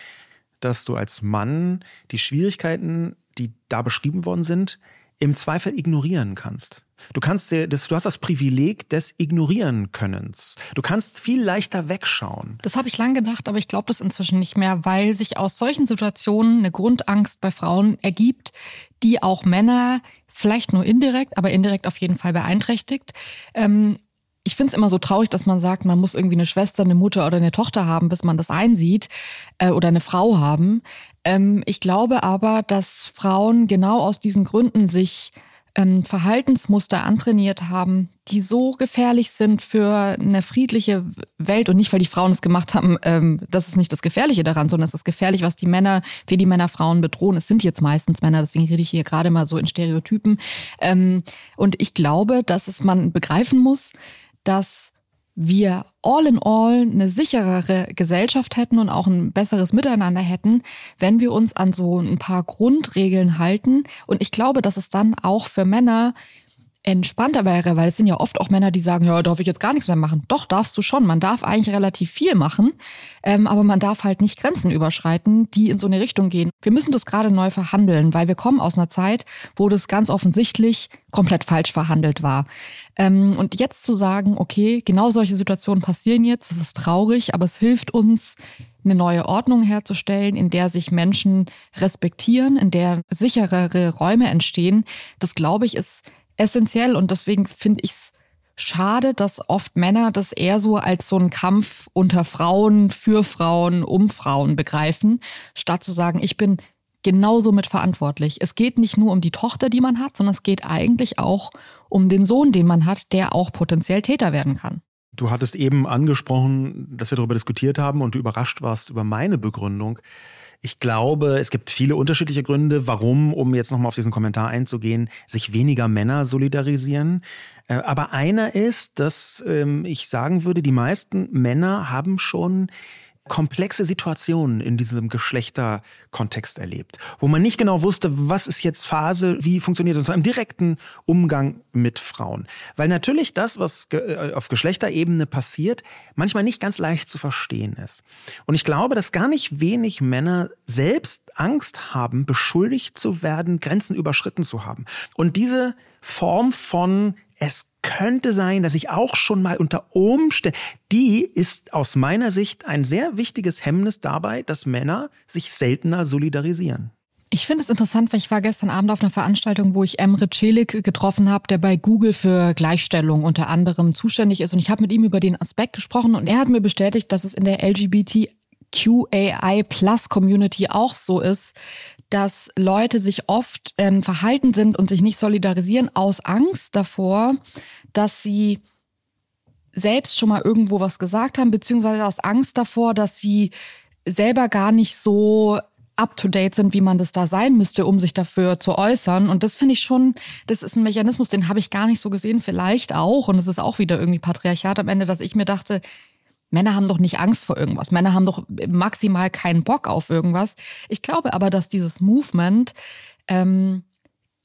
dass du als Mann die Schwierigkeiten, die da beschrieben worden sind, im Zweifel ignorieren kannst. Du kannst das, du hast das Privileg des Ignorieren Könnens. Du kannst viel leichter wegschauen. Das habe ich lang gedacht, aber ich glaube das inzwischen nicht mehr, weil sich aus solchen Situationen eine Grundangst bei Frauen ergibt, die auch Männer vielleicht nur indirekt, aber indirekt auf jeden Fall beeinträchtigt. Ähm, ich finde es immer so traurig, dass man sagt, man muss irgendwie eine Schwester, eine Mutter oder eine Tochter haben, bis man das einsieht äh, oder eine Frau haben. Ähm, ich glaube aber, dass Frauen genau aus diesen Gründen sich ähm, Verhaltensmuster antrainiert haben, die so gefährlich sind für eine friedliche Welt und nicht, weil die Frauen es gemacht haben, ähm, das ist nicht das Gefährliche daran, sondern es ist gefährlich, was die Männer, wie die Männer Frauen bedrohen. Es sind jetzt meistens Männer, deswegen rede ich hier gerade mal so in Stereotypen. Ähm, und ich glaube, dass es man begreifen muss, dass wir all in all eine sicherere Gesellschaft hätten und auch ein besseres Miteinander hätten, wenn wir uns an so ein paar Grundregeln halten. Und ich glaube, dass es dann auch für Männer entspannter wäre, weil es sind ja oft auch Männer, die sagen, ja, darf ich jetzt gar nichts mehr machen. Doch, darfst du schon. Man darf eigentlich relativ viel machen, ähm, aber man darf halt nicht Grenzen überschreiten, die in so eine Richtung gehen. Wir müssen das gerade neu verhandeln, weil wir kommen aus einer Zeit, wo das ganz offensichtlich komplett falsch verhandelt war. Ähm, und jetzt zu sagen, okay, genau solche Situationen passieren jetzt, das ist traurig, aber es hilft uns, eine neue Ordnung herzustellen, in der sich Menschen respektieren, in der sicherere Räume entstehen. Das, glaube ich, ist essentiell und deswegen finde ich es schade, dass oft Männer das eher so als so einen Kampf unter Frauen, für Frauen, um Frauen begreifen, statt zu sagen, ich bin genauso mitverantwortlich. Es geht nicht nur um die Tochter, die man hat, sondern es geht eigentlich auch um den Sohn, den man hat, der auch potenziell Täter werden kann. Du hattest eben angesprochen, dass wir darüber diskutiert haben und du überrascht warst über meine Begründung. Ich glaube, es gibt viele unterschiedliche Gründe, warum, um jetzt nochmal auf diesen Kommentar einzugehen, sich weniger Männer solidarisieren. Äh, aber einer ist, dass ähm, ich sagen würde, die meisten Männer haben schon komplexe Situationen in diesem Geschlechterkontext erlebt, wo man nicht genau wusste, was ist jetzt Phase, wie funktioniert das im direkten Umgang mit Frauen. Weil natürlich das, was äh, auf Geschlechterebene passiert, manchmal nicht ganz leicht zu verstehen ist. Und ich glaube, dass gar nicht wenig Männer selbst Angst haben, beschuldigt zu werden, Grenzen überschritten zu haben. Und diese Form von es könnte sein, dass ich auch schon mal unter Umständen, die ist aus meiner Sicht ein sehr wichtiges Hemmnis dabei, dass Männer sich seltener solidarisieren. Ich finde es interessant, weil ich war gestern Abend auf einer Veranstaltung, wo ich Emre Celik getroffen habe, der bei Google für Gleichstellung unter anderem zuständig ist. Und ich habe mit ihm über den Aspekt gesprochen und er hat mir bestätigt, dass es in der LGBTQAI Plus Community auch so ist, dass Leute sich oft ähm, verhalten sind und sich nicht solidarisieren aus Angst davor, dass sie selbst schon mal irgendwo was gesagt haben, beziehungsweise aus Angst davor, dass sie selber gar nicht so up-to-date sind, wie man das da sein müsste, um sich dafür zu äußern. Und das finde ich schon, das ist ein Mechanismus, den habe ich gar nicht so gesehen, vielleicht auch. Und es ist auch wieder irgendwie Patriarchat am Ende, dass ich mir dachte, Männer haben doch nicht Angst vor irgendwas. Männer haben doch maximal keinen Bock auf irgendwas. Ich glaube aber, dass dieses Movement, ähm,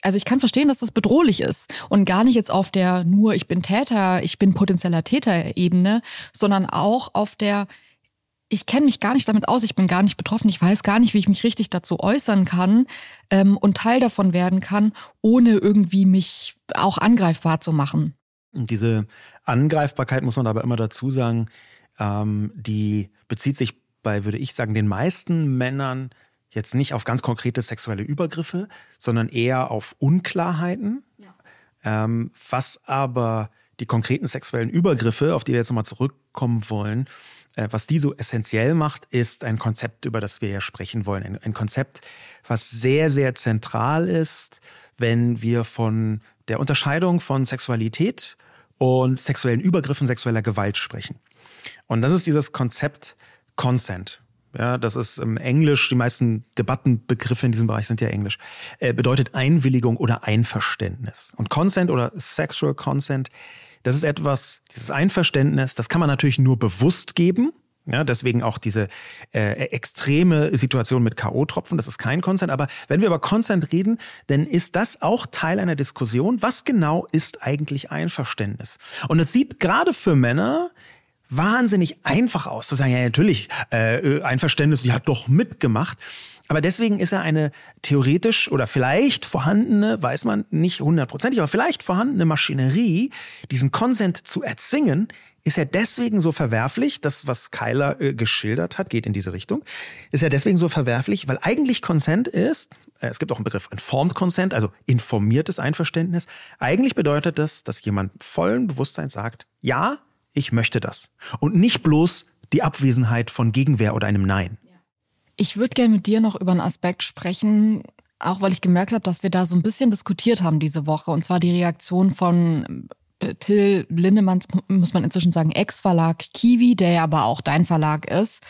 also ich kann verstehen, dass das bedrohlich ist und gar nicht jetzt auf der nur ich bin Täter, ich bin potenzieller Täter-Ebene, sondern auch auf der ich kenne mich gar nicht damit aus, ich bin gar nicht betroffen, ich weiß gar nicht, wie ich mich richtig dazu äußern kann ähm, und Teil davon werden kann, ohne irgendwie mich auch angreifbar zu machen. Diese Angreifbarkeit muss man aber immer dazu sagen, ähm, die bezieht sich bei, würde ich sagen, den meisten Männern jetzt nicht auf ganz konkrete sexuelle Übergriffe, sondern eher auf Unklarheiten. Ja. Ähm, was aber die konkreten sexuellen Übergriffe, auf die wir jetzt nochmal zurückkommen wollen, äh, was die so essentiell macht, ist ein Konzept, über das wir hier sprechen wollen. Ein, ein Konzept, was sehr, sehr zentral ist, wenn wir von der Unterscheidung von Sexualität und sexuellen Übergriffen, sexueller Gewalt sprechen. Und das ist dieses Konzept Consent. ja, das ist im Englisch, die meisten Debattenbegriffe in diesem Bereich sind ja Englisch, äh, bedeutet Einwilligung oder Einverständnis. Und Consent oder Sexual Consent, das ist etwas, dieses Einverständnis, das kann man natürlich nur bewusst geben. Ja, deswegen auch diese äh, extreme Situation mit K.O.-Tropfen, das ist kein Consent. Aber wenn wir über Consent reden, dann ist das auch Teil einer Diskussion. Was genau ist eigentlich Einverständnis? Und es sieht gerade für Männer wahnsinnig einfach aus, zu sagen, ja natürlich, äh, Einverständnis, die hat doch mitgemacht. Aber deswegen ist er eine theoretisch oder vielleicht vorhandene, weiß man nicht hundertprozentig, aber vielleicht vorhandene Maschinerie, diesen Konsent zu erzwingen, ist er deswegen so verwerflich, das, was Kyler äh, geschildert hat, geht in diese Richtung, ist er deswegen so verwerflich, weil eigentlich Consent ist, äh, es gibt auch einen Begriff Informed Consent, also informiertes Einverständnis. Eigentlich bedeutet das, dass jemand vollen Bewusstsein sagt, ja, ich möchte das. Und nicht bloß die Abwesenheit von Gegenwehr oder einem Nein. Ich würde gerne mit dir noch über einen Aspekt sprechen, auch weil ich gemerkt habe, dass wir da so ein bisschen diskutiert haben diese Woche. Und zwar die Reaktion von äh, Till Lindemanns, muss man inzwischen sagen, Ex-Verlag Kiwi, der ja aber auch dein Verlag ist.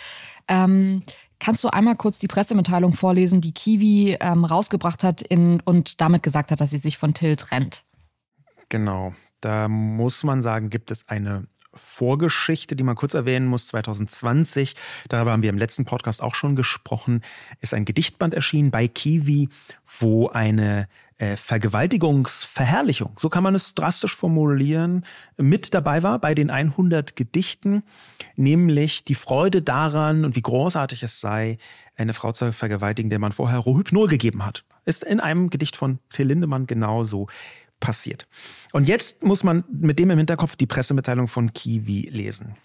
Ähm, kannst du einmal kurz die Pressemitteilung vorlesen, die Kiwi ähm, rausgebracht hat in, und damit gesagt hat, dass sie sich von Till trennt? Genau. Da muss man sagen, gibt es eine Vorgeschichte, die man kurz erwähnen muss. 2020, darüber haben wir im letzten Podcast auch schon gesprochen, ist ein Gedichtband erschienen bei Kiwi, wo eine äh, Vergewaltigungsverherrlichung, so kann man es drastisch formulieren, mit dabei war bei den 100 Gedichten, nämlich die Freude daran und wie großartig es sei, eine Frau zu vergewaltigen, der man vorher Rohypnol gegeben hat. Ist in einem Gedicht von Till Lindemann genauso passiert. Und jetzt muss man mit dem im Hinterkopf die Pressemitteilung von Kiwi lesen.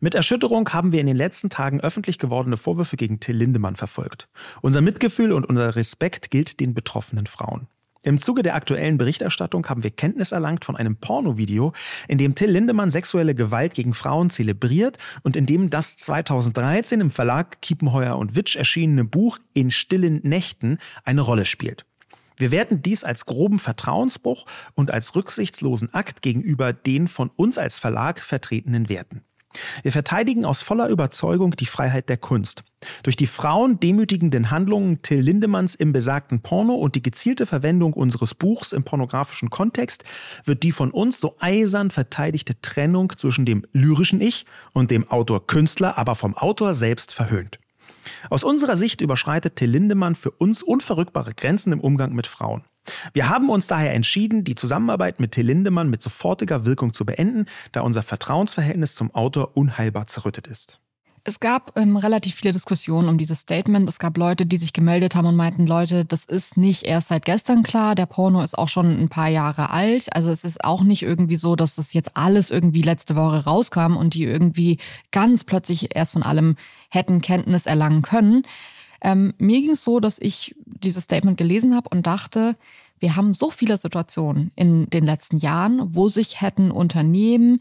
Mit Erschütterung haben wir in den letzten Tagen öffentlich gewordene Vorwürfe gegen Till Lindemann verfolgt. Unser Mitgefühl und unser Respekt gilt den betroffenen Frauen. Im Zuge der aktuellen Berichterstattung haben wir Kenntnis erlangt von einem Pornovideo, in dem Till Lindemann sexuelle Gewalt gegen Frauen zelebriert und in dem das 2013 im Verlag Kiepenheuer und Witsch erschienene Buch In stillen Nächten eine Rolle spielt. Wir werten dies als groben Vertrauensbruch und als rücksichtslosen Akt gegenüber den von uns als Verlag vertretenen Werten. Wir verteidigen aus voller Überzeugung die Freiheit der Kunst. Durch die frauendemütigenden Handlungen Till Lindemanns im besagten Porno und die gezielte Verwendung unseres Buchs im pornografischen Kontext wird die von uns so eisern verteidigte Trennung zwischen dem lyrischen Ich und dem Autor-Künstler, aber vom Autor selbst verhöhnt. Aus unserer Sicht überschreitet Till Lindemann für uns unverrückbare Grenzen im Umgang mit Frauen. Wir haben uns daher entschieden, die Zusammenarbeit mit Till Lindemann mit sofortiger Wirkung zu beenden, da unser Vertrauensverhältnis zum Autor unheilbar zerrüttet ist. Es gab ähm, relativ viele Diskussionen um dieses Statement. Es gab Leute, die sich gemeldet haben und meinten, Leute, das ist nicht erst seit gestern klar. Der Porno ist auch schon ein paar Jahre alt. Also es ist auch nicht irgendwie so, dass das jetzt alles irgendwie letzte Woche rauskam und die irgendwie ganz plötzlich erst von allem hätten Kenntnis erlangen können. Ähm, mir ging es so, dass ich dieses Statement gelesen habe und dachte, wir haben so viele Situationen in den letzten Jahren, wo sich hätten Unternehmen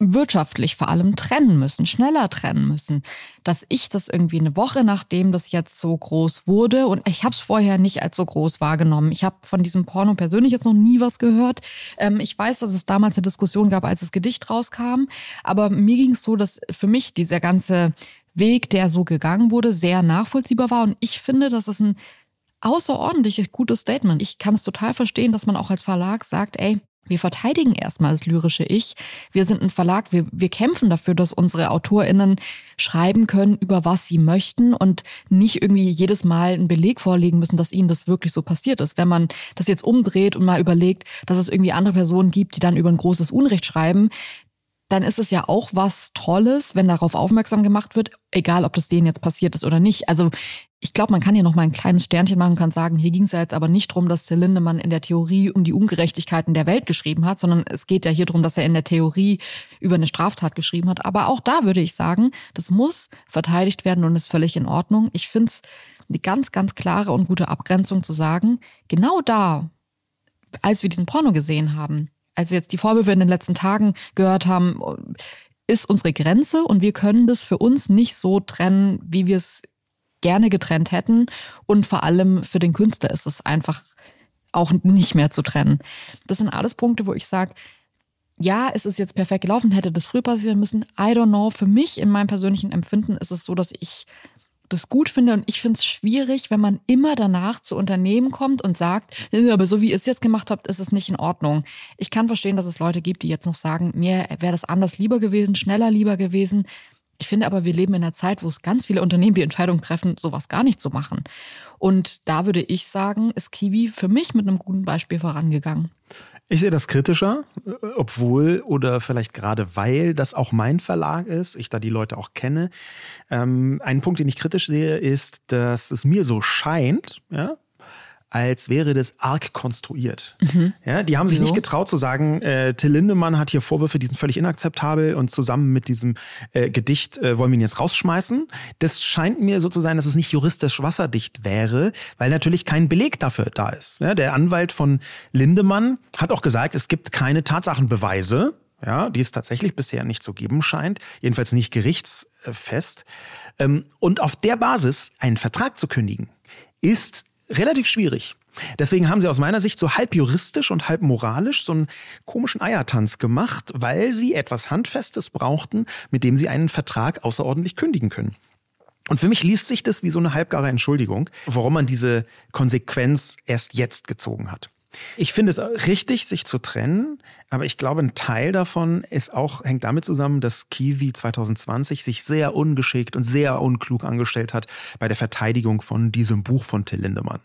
wirtschaftlich vor allem trennen müssen, schneller trennen müssen, dass ich das irgendwie eine Woche nachdem das jetzt so groß wurde und ich habe es vorher nicht als so groß wahrgenommen. Ich habe von diesem Porno persönlich jetzt noch nie was gehört. Ähm, ich weiß, dass es damals eine Diskussion gab, als das Gedicht rauskam, aber mir ging es so, dass für mich dieser ganze Weg, der so gegangen wurde, sehr nachvollziehbar war und ich finde, dass es ein außerordentlich gutes Statement. Ich kann es total verstehen, dass man auch als Verlag sagt, ey, wir verteidigen erstmal das lyrische Ich. Wir sind ein Verlag, wir, wir kämpfen dafür, dass unsere AutorInnen schreiben können, über was sie möchten und nicht irgendwie jedes Mal einen Beleg vorlegen müssen, dass ihnen das wirklich so passiert ist. Wenn man das jetzt umdreht und mal überlegt, dass es irgendwie andere Personen gibt, die dann über ein großes Unrecht schreiben, dann ist es ja auch was Tolles, wenn darauf aufmerksam gemacht wird, egal ob das denen jetzt passiert ist oder nicht. Also ich glaube, man kann hier noch mal ein kleines Sternchen machen und kann sagen, hier ging es ja jetzt aber nicht darum, dass Till Lindemann in der Theorie um die Ungerechtigkeiten der Welt geschrieben hat, sondern es geht ja hier darum, dass er in der Theorie über eine Straftat geschrieben hat. Aber auch da würde ich sagen, das muss verteidigt werden und ist völlig in Ordnung. Ich finde es eine ganz, ganz klare und gute Abgrenzung zu sagen, genau da, als wir diesen Porno gesehen haben, als wir jetzt die Vorwürfe in den letzten Tagen gehört haben, ist unsere Grenze und wir können das für uns nicht so trennen, wie wir es gerne getrennt hätten. Und vor allem für den Künstler ist es einfach auch nicht mehr zu trennen. Das sind alles Punkte, wo ich sage, ja, es ist jetzt perfekt gelaufen, hätte das früh passieren müssen. I don't know. Für mich in meinem persönlichen Empfinden ist es so, dass ich das gut finde und ich finde es schwierig, wenn man immer danach zu Unternehmen kommt und sagt, aber so wie ihr es jetzt gemacht habt, ist es nicht in Ordnung. Ich kann verstehen, dass es Leute gibt, die jetzt noch sagen, mir wäre das anders lieber gewesen, schneller lieber gewesen. Ich finde aber, wir leben in einer Zeit, wo es ganz viele Unternehmen die Entscheidung treffen, sowas gar nicht zu machen. Und da würde ich sagen, ist Kiwi für mich mit einem guten Beispiel vorangegangen. Ich sehe das kritischer, obwohl oder vielleicht gerade weil das auch mein Verlag ist, ich da die Leute auch kenne. Ähm, ein Punkt, den ich kritisch sehe, ist, dass es mir so scheint, ja, als wäre das arg konstruiert. Mhm. Ja, die haben sich so. nicht getraut zu sagen, äh, Till Lindemann hat hier Vorwürfe, die sind völlig inakzeptabel und zusammen mit diesem äh, Gedicht äh, wollen wir ihn jetzt rausschmeißen. Das scheint mir so zu sein, dass es nicht juristisch wasserdicht wäre, weil natürlich kein Beleg dafür da ist. Ja, der Anwalt von Lindemann hat auch gesagt, es gibt keine Tatsachenbeweise, ja, die es tatsächlich bisher nicht zu geben scheint, jedenfalls nicht gerichtsfest. Ähm, und auf der Basis einen Vertrag zu kündigen, ist relativ schwierig. Deswegen haben sie aus meiner Sicht so halb juristisch und halb moralisch so einen komischen Eiertanz gemacht, weil sie etwas Handfestes brauchten, mit dem sie einen Vertrag außerordentlich kündigen können. Und für mich liest sich das wie so eine halbgare Entschuldigung, warum man diese Konsequenz erst jetzt gezogen hat. Ich finde es richtig, sich zu trennen, aber ich glaube, ein Teil davon ist auch, hängt damit zusammen, dass Kiwi 2020 sich sehr ungeschickt und sehr unklug angestellt hat bei der Verteidigung von diesem Buch von Till Lindemann.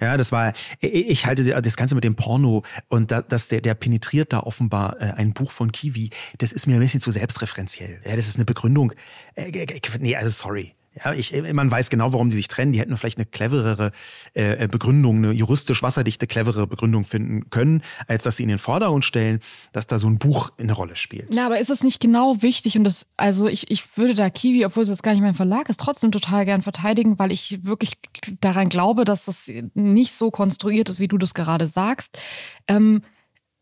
Ja, das war, ich halte das Ganze mit dem Porno und dass der, der penetriert da offenbar äh, ein Buch von Kiwi, das ist mir ein bisschen zu selbstreferenziell. Ja, das ist eine Begründung. Äh, nee, also sorry. Ja, ich, man weiß genau, warum die sich trennen. Die hätten vielleicht eine cleverere äh, Begründung, eine juristisch wasserdichte, cleverere Begründung finden können, als dass sie in den Vordergrund stellen, dass da so ein Buch eine Rolle spielt. Na, aber ist es nicht genau wichtig? Und das, also ich, ich würde da Kiwi, obwohl es jetzt gar nicht mein Verlag ist, trotzdem total gern verteidigen, weil ich wirklich daran glaube, dass das nicht so konstruiert ist, wie du das gerade sagst. Ähm,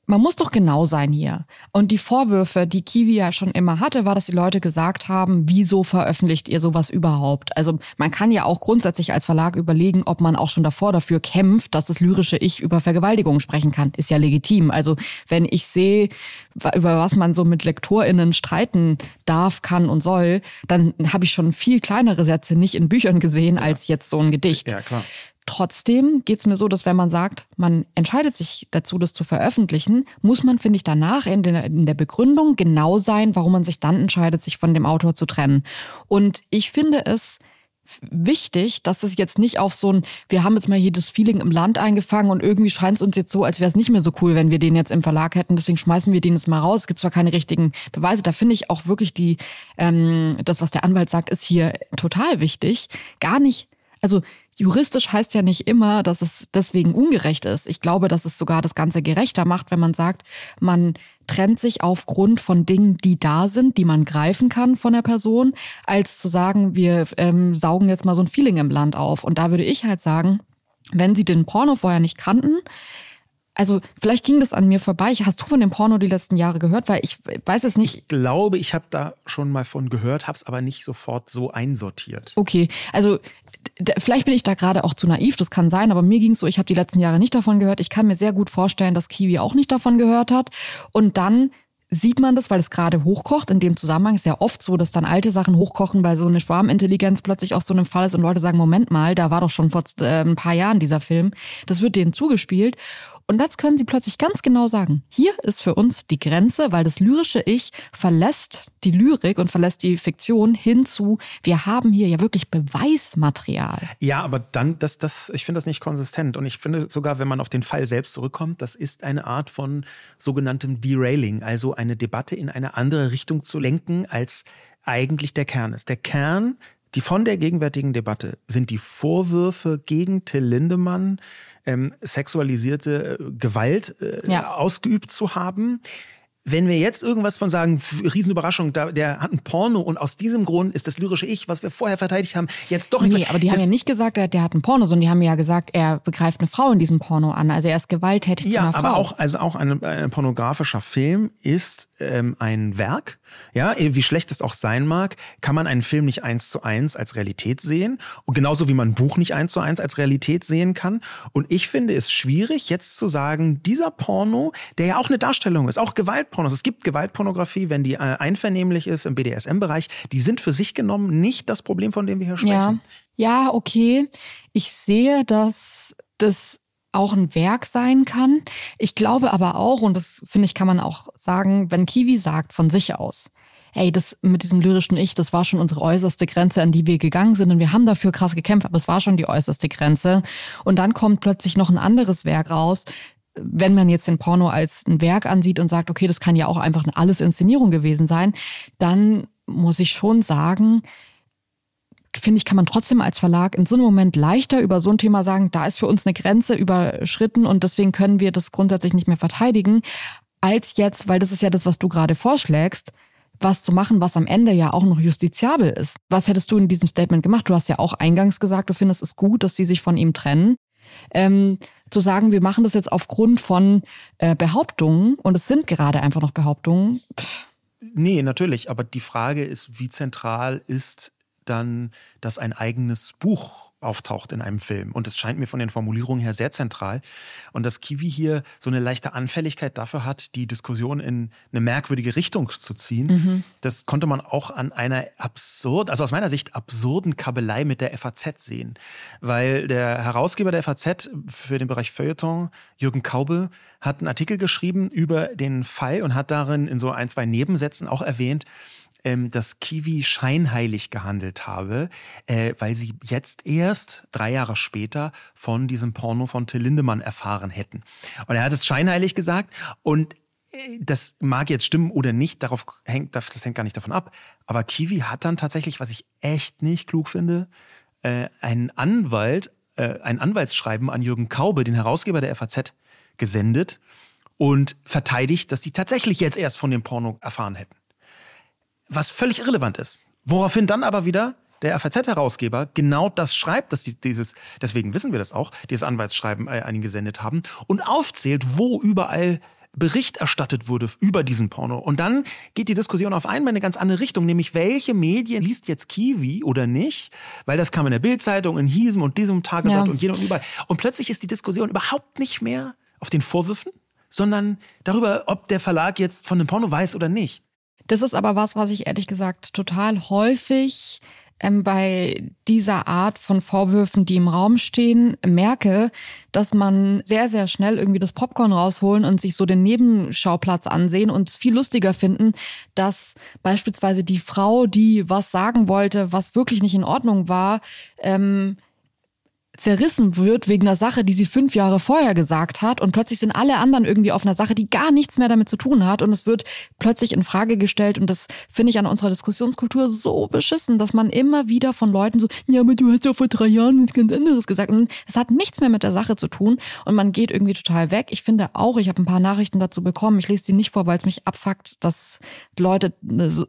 man muss doch genau sein hier. Und die Vorwürfe, die Kiwi ja schon immer hatte, war, dass die Leute gesagt haben, wieso veröffentlicht ihr sowas überhaupt? Also man kann ja auch grundsätzlich als Verlag überlegen, ob man auch schon davor dafür kämpft, dass das lyrische Ich über Vergewaltigung sprechen kann. Ist ja legitim. Also wenn ich sehe, über was man so mit LektorInnen streiten darf, kann und soll, dann habe ich schon viel kleinere Sätze nicht in Büchern gesehen als jetzt so ein Gedicht. Ja, klar. Trotzdem geht es mir so, dass wenn man sagt, man entscheidet sich dazu, das zu veröffentlichen, muss man, finde ich, danach in der, in der Begründung genau sein, warum man sich dann entscheidet, sich von dem Autor zu trennen. Und ich finde es wichtig, dass es jetzt nicht auf so ein, wir haben jetzt mal jedes Feeling im Land eingefangen und irgendwie scheint es uns jetzt so, als wäre es nicht mehr so cool, wenn wir den jetzt im Verlag hätten. Deswegen schmeißen wir den jetzt mal raus. Es gibt zwar keine richtigen Beweise. Da finde ich auch wirklich die, ähm, das, was der Anwalt sagt, ist hier total wichtig. Gar nicht, also Juristisch heißt ja nicht immer, dass es deswegen ungerecht ist. Ich glaube, dass es sogar das Ganze gerechter macht, wenn man sagt, man trennt sich aufgrund von Dingen, die da sind, die man greifen kann von der Person, als zu sagen, wir ähm, saugen jetzt mal so ein Feeling im Land auf. Und da würde ich halt sagen, wenn Sie den Porno vorher nicht kannten, also vielleicht ging das an mir vorbei. Hast du von dem Porno die letzten Jahre gehört? Weil ich weiß es nicht. Ich glaube, ich habe da schon mal von gehört, habe es aber nicht sofort so einsortiert. Okay, also vielleicht bin ich da gerade auch zu naiv, das kann sein, aber mir ging es so, ich habe die letzten Jahre nicht davon gehört. Ich kann mir sehr gut vorstellen, dass Kiwi auch nicht davon gehört hat. Und dann sieht man das, weil es gerade hochkocht. In dem Zusammenhang ist ja oft so, dass dann alte Sachen hochkochen, weil so eine Schwarmintelligenz plötzlich auf so einem Fall ist und Leute sagen, Moment mal, da war doch schon vor äh, ein paar Jahren dieser Film. Das wird denen zugespielt. Und das können sie plötzlich ganz genau sagen. Hier ist für uns die Grenze, weil das lyrische Ich verlässt die Lyrik und verlässt die Fiktion hinzu, wir haben hier ja wirklich Beweismaterial. Ja, aber dann, das, das, ich finde das nicht konsistent. Und ich finde sogar, wenn man auf den Fall selbst zurückkommt, das ist eine Art von sogenanntem Derailing, also eine Debatte in eine andere Richtung zu lenken, als eigentlich der Kern ist. Der Kern die von der gegenwärtigen Debatte sind die Vorwürfe gegen Till Lindemann, ähm, sexualisierte äh, Gewalt äh, ja. ausgeübt zu haben. Wenn wir jetzt irgendwas von sagen, Riesenüberraschung, da, der hat ein Porno und aus diesem Grund ist das lyrische Ich, was wir vorher verteidigt haben, jetzt doch nicht. Nee, aber die haben ja nicht gesagt, der hat ein Porno, sondern die haben ja gesagt, er begreift eine Frau in diesem Porno an. Also er ist gewalttätig ja, zu einer Frau. Ja, aber auch, also auch ein, ein pornografischer Film ist ähm, ein Werk. Ja, wie schlecht es auch sein mag, kann man einen Film nicht eins zu eins als Realität sehen. Und genauso wie man ein Buch nicht eins zu eins als Realität sehen kann. Und ich finde es schwierig, jetzt zu sagen, dieser Porno, der ja auch eine Darstellung ist, auch Gewalt Gewaltpornos. Es gibt Gewaltpornografie, wenn die äh, einvernehmlich ist im BDSM-Bereich. Die sind für sich genommen nicht das Problem, von dem wir hier sprechen. Ja, ja okay. Ich sehe, dass das auch ein Werk sein kann. Ich glaube aber auch, und das finde ich, kann man auch sagen, wenn Kiwi sagt von sich aus, hey, das mit diesem lyrischen Ich, das war schon unsere äußerste Grenze, an die wir gegangen sind und wir haben dafür krass gekämpft, aber es war schon die äußerste Grenze. Und dann kommt plötzlich noch ein anderes Werk raus, wenn man jetzt den Porno als ein Werk ansieht und sagt, okay, das kann ja auch einfach eine alles Inszenierung gewesen sein, dann muss ich schon sagen, finde ich, kann man trotzdem als Verlag in so einem Moment leichter über so ein Thema sagen, da ist für uns eine Grenze überschritten und deswegen können wir das grundsätzlich nicht mehr verteidigen, als jetzt, weil das ist ja das, was du gerade vorschlägst, was zu machen, was am Ende ja auch noch justiziabel ist. Was hättest du in diesem Statement gemacht? Du hast ja auch eingangs gesagt, du findest es gut, dass sie sich von ihm trennen. Ähm, zu sagen, wir machen das jetzt aufgrund von äh, Behauptungen und es sind gerade einfach noch Behauptungen. Pff. Nee, natürlich. Aber die Frage ist, wie zentral ist dann, dass ein eigenes Buch auftaucht in einem Film. Und es scheint mir von den Formulierungen her sehr zentral. Und dass Kiwi hier so eine leichte Anfälligkeit dafür hat, die Diskussion in eine merkwürdige Richtung zu ziehen, mhm. das konnte man auch an einer absurd, also aus meiner Sicht absurden Kabelei mit der FAZ sehen. Weil der Herausgeber der FAZ für den Bereich Feuilleton, Jürgen Kaube, hat einen Artikel geschrieben über den Fall und hat darin in so ein, zwei Nebensätzen auch erwähnt, ähm, dass Kiwi scheinheilig gehandelt habe, äh, weil sie jetzt erst drei Jahre später von diesem Porno von Till Lindemann erfahren hätten. Und er hat es scheinheilig gesagt und äh, das mag jetzt stimmen oder nicht, darauf hängt, das hängt gar nicht davon ab. Aber Kiwi hat dann tatsächlich, was ich echt nicht klug finde, äh, einen Anwalt, äh, ein Anwaltsschreiben an Jürgen Kaube, den Herausgeber der FAZ, gesendet und verteidigt, dass sie tatsächlich jetzt erst von dem Porno erfahren hätten was völlig irrelevant ist. Woraufhin dann aber wieder der FAZ-Herausgeber genau das schreibt, dass die dieses, deswegen wissen wir das auch, dieses Anwaltsschreiben äh, an ihn gesendet haben und aufzählt, wo überall Bericht erstattet wurde über diesen Porno. Und dann geht die Diskussion auf einmal in eine ganz andere Richtung, nämlich welche Medien liest jetzt Kiwi oder nicht? Weil das kam in der Bildzeitung, in diesem und diesem Tageblatt ja. und jenem und überall. Und plötzlich ist die Diskussion überhaupt nicht mehr auf den Vorwürfen, sondern darüber, ob der Verlag jetzt von dem Porno weiß oder nicht. Das ist aber was, was ich ehrlich gesagt total häufig ähm, bei dieser Art von Vorwürfen, die im Raum stehen, merke, dass man sehr, sehr schnell irgendwie das Popcorn rausholen und sich so den Nebenschauplatz ansehen und es viel lustiger finden, dass beispielsweise die Frau, die was sagen wollte, was wirklich nicht in Ordnung war, ähm, zerrissen wird wegen einer Sache, die sie fünf Jahre vorher gesagt hat. Und plötzlich sind alle anderen irgendwie auf einer Sache, die gar nichts mehr damit zu tun hat. Und es wird plötzlich in Frage gestellt. Und das finde ich an unserer Diskussionskultur so beschissen, dass man immer wieder von Leuten so, ja, aber du hast ja vor drei Jahren was ganz anderes gesagt. Und es hat nichts mehr mit der Sache zu tun. Und man geht irgendwie total weg. Ich finde auch, ich habe ein paar Nachrichten dazu bekommen, ich lese die nicht vor, weil es mich abfuckt, dass Leute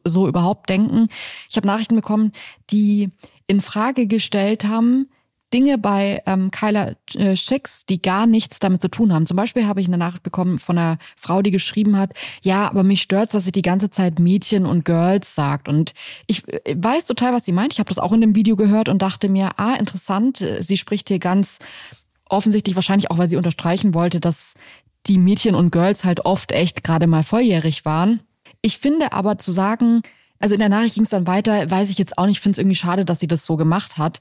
so überhaupt denken. Ich habe Nachrichten bekommen, die in Frage gestellt haben, Dinge bei ähm, Kyla äh, Schicks, die gar nichts damit zu tun haben. Zum Beispiel habe ich eine Nachricht bekommen von einer Frau, die geschrieben hat, ja, aber mich stört's, dass sie die ganze Zeit Mädchen und Girls sagt. Und ich äh, weiß total, was sie meint. Ich habe das auch in dem Video gehört und dachte mir, ah, interessant, sie spricht hier ganz offensichtlich wahrscheinlich auch, weil sie unterstreichen wollte, dass die Mädchen und Girls halt oft echt gerade mal volljährig waren. Ich finde aber zu sagen, also in der Nachricht ging es dann weiter, weiß ich jetzt auch nicht, finde es irgendwie schade, dass sie das so gemacht hat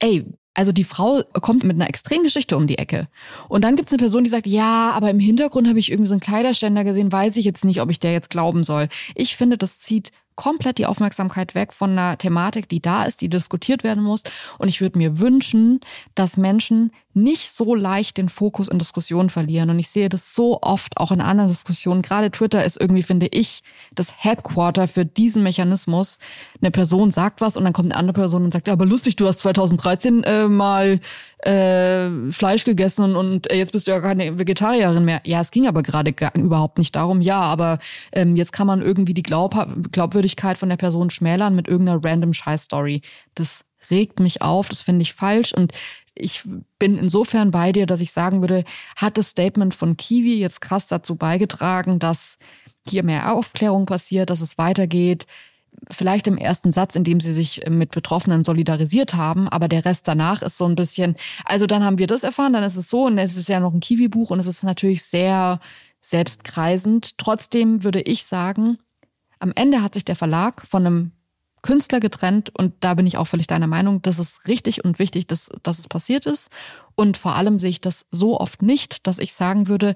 ey, also die Frau kommt mit einer Extremgeschichte um die Ecke. Und dann gibt's eine Person, die sagt, ja, aber im Hintergrund habe ich irgendwie so einen Kleiderständer gesehen, weiß ich jetzt nicht, ob ich der jetzt glauben soll. Ich finde, das zieht komplett die Aufmerksamkeit weg von einer Thematik, die da ist, die diskutiert werden muss. Und ich würde mir wünschen, dass Menschen nicht so leicht den Fokus in Diskussionen verlieren. Und ich sehe das so oft auch in anderen Diskussionen. Gerade Twitter ist irgendwie, finde ich, das Headquarter für diesen Mechanismus. Eine Person sagt was und dann kommt eine andere Person und sagt, ja, aber lustig, du hast 2013 äh, mal äh, Fleisch gegessen und jetzt bist du ja keine Vegetarierin mehr. Ja, es ging aber gerade überhaupt nicht darum. Ja, aber ähm, jetzt kann man irgendwie die Glaub Glaubwürdigkeit von der Person schmälern mit irgendeiner random Scheiß-Story. Das regt mich auf, das finde ich falsch und ich bin insofern bei dir, dass ich sagen würde, hat das Statement von Kiwi jetzt krass dazu beigetragen, dass hier mehr Aufklärung passiert, dass es weitergeht, vielleicht im ersten Satz, in dem sie sich mit Betroffenen solidarisiert haben, aber der Rest danach ist so ein bisschen, also dann haben wir das erfahren, dann ist es so und es ist ja noch ein Kiwi-Buch und es ist natürlich sehr selbst kreisend. Trotzdem würde ich sagen, am Ende hat sich der Verlag von einem Künstler getrennt und da bin ich auch völlig deiner Meinung, das ist richtig und wichtig, dass, dass es passiert ist. Und vor allem sehe ich das so oft nicht, dass ich sagen würde,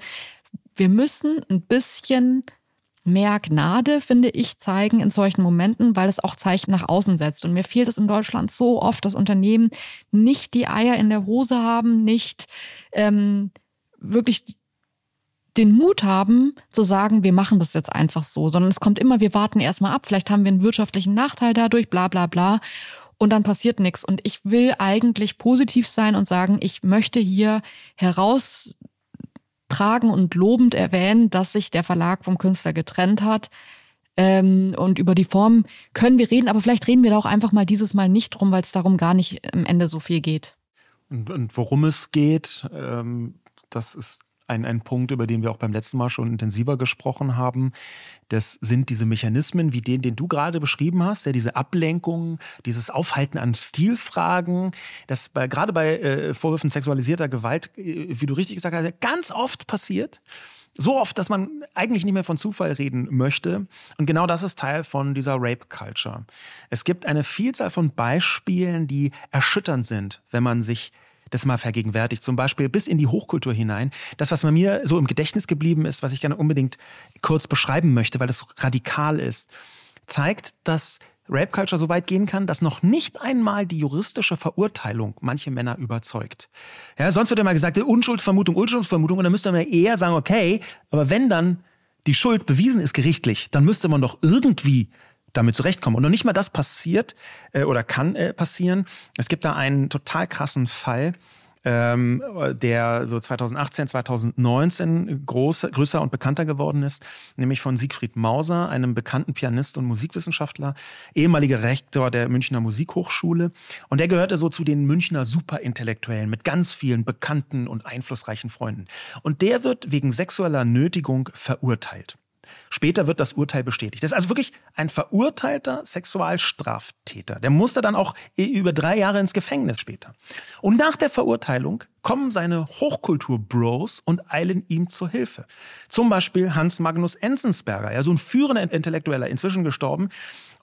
wir müssen ein bisschen mehr Gnade, finde ich, zeigen in solchen Momenten, weil es auch Zeichen nach außen setzt. Und mir fehlt es in Deutschland so oft, dass Unternehmen nicht die Eier in der Hose haben, nicht ähm, wirklich den Mut haben zu sagen, wir machen das jetzt einfach so, sondern es kommt immer, wir warten erstmal ab, vielleicht haben wir einen wirtschaftlichen Nachteil dadurch, bla bla bla. Und dann passiert nichts. Und ich will eigentlich positiv sein und sagen, ich möchte hier heraus tragen und lobend erwähnen, dass sich der Verlag vom Künstler getrennt hat. Ähm, und über die Form können wir reden, aber vielleicht reden wir da auch einfach mal dieses Mal nicht drum, weil es darum gar nicht am Ende so viel geht. Und, und worum es geht, ähm, das ist ein, ein Punkt, über den wir auch beim letzten Mal schon intensiver gesprochen haben. Das sind diese Mechanismen wie den, den du gerade beschrieben hast, ja, diese Ablenkung, dieses Aufhalten an Stilfragen, das bei, gerade bei äh, Vorwürfen sexualisierter Gewalt, äh, wie du richtig gesagt hast, ganz oft passiert. So oft, dass man eigentlich nicht mehr von Zufall reden möchte. Und genau das ist Teil von dieser Rape Culture. Es gibt eine Vielzahl von Beispielen, die erschütternd sind, wenn man sich das mal vergegenwärtigt. Zum Beispiel bis in die Hochkultur hinein. Das, was mir so im Gedächtnis geblieben ist, was ich gerne unbedingt kurz beschreiben möchte, weil so radikal ist, zeigt, dass Rape Culture so weit gehen kann, dass noch nicht einmal die juristische Verurteilung manche Männer überzeugt. Ja, sonst wird immer gesagt, Unschuldsvermutung, Unschuldsvermutung, und dann müsste man eher sagen, okay, aber wenn dann die Schuld bewiesen ist gerichtlich, dann müsste man doch irgendwie damit zurechtkommen. Und noch nicht mal das passiert äh, oder kann äh, passieren. Es gibt da einen total krassen Fall, ähm, der so 2018, 2019 groß, größer und bekannter geworden ist, nämlich von Siegfried Mauser, einem bekannten Pianist und Musikwissenschaftler, ehemaliger Rektor der Münchner Musikhochschule. Und der gehörte so zu den Münchner Superintellektuellen mit ganz vielen bekannten und einflussreichen Freunden. Und der wird wegen sexueller Nötigung verurteilt. Später wird das Urteil bestätigt. Das ist also wirklich ein verurteilter Sexualstraftäter. Der musste dann auch über drei Jahre ins Gefängnis später. Und nach der Verurteilung kommen seine Hochkultur-Bros und eilen ihm zur Hilfe. Zum Beispiel Hans Magnus Enzensberger, ja, so ein führender Intellektueller, inzwischen gestorben,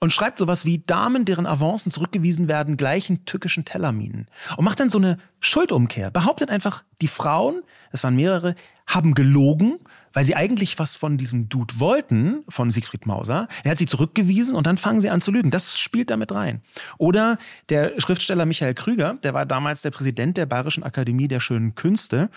und schreibt sowas wie Damen, deren Avancen zurückgewiesen werden, gleichen tückischen Tellerminen. Und macht dann so eine Schuldumkehr. Behauptet einfach, die Frauen, es waren mehrere, haben gelogen weil sie eigentlich was von diesem Dude wollten, von Siegfried Mauser. Er hat sie zurückgewiesen und dann fangen sie an zu lügen. Das spielt damit rein. Oder der Schriftsteller Michael Krüger, der war damals der Präsident der Bayerischen Akademie der Schönen Künste,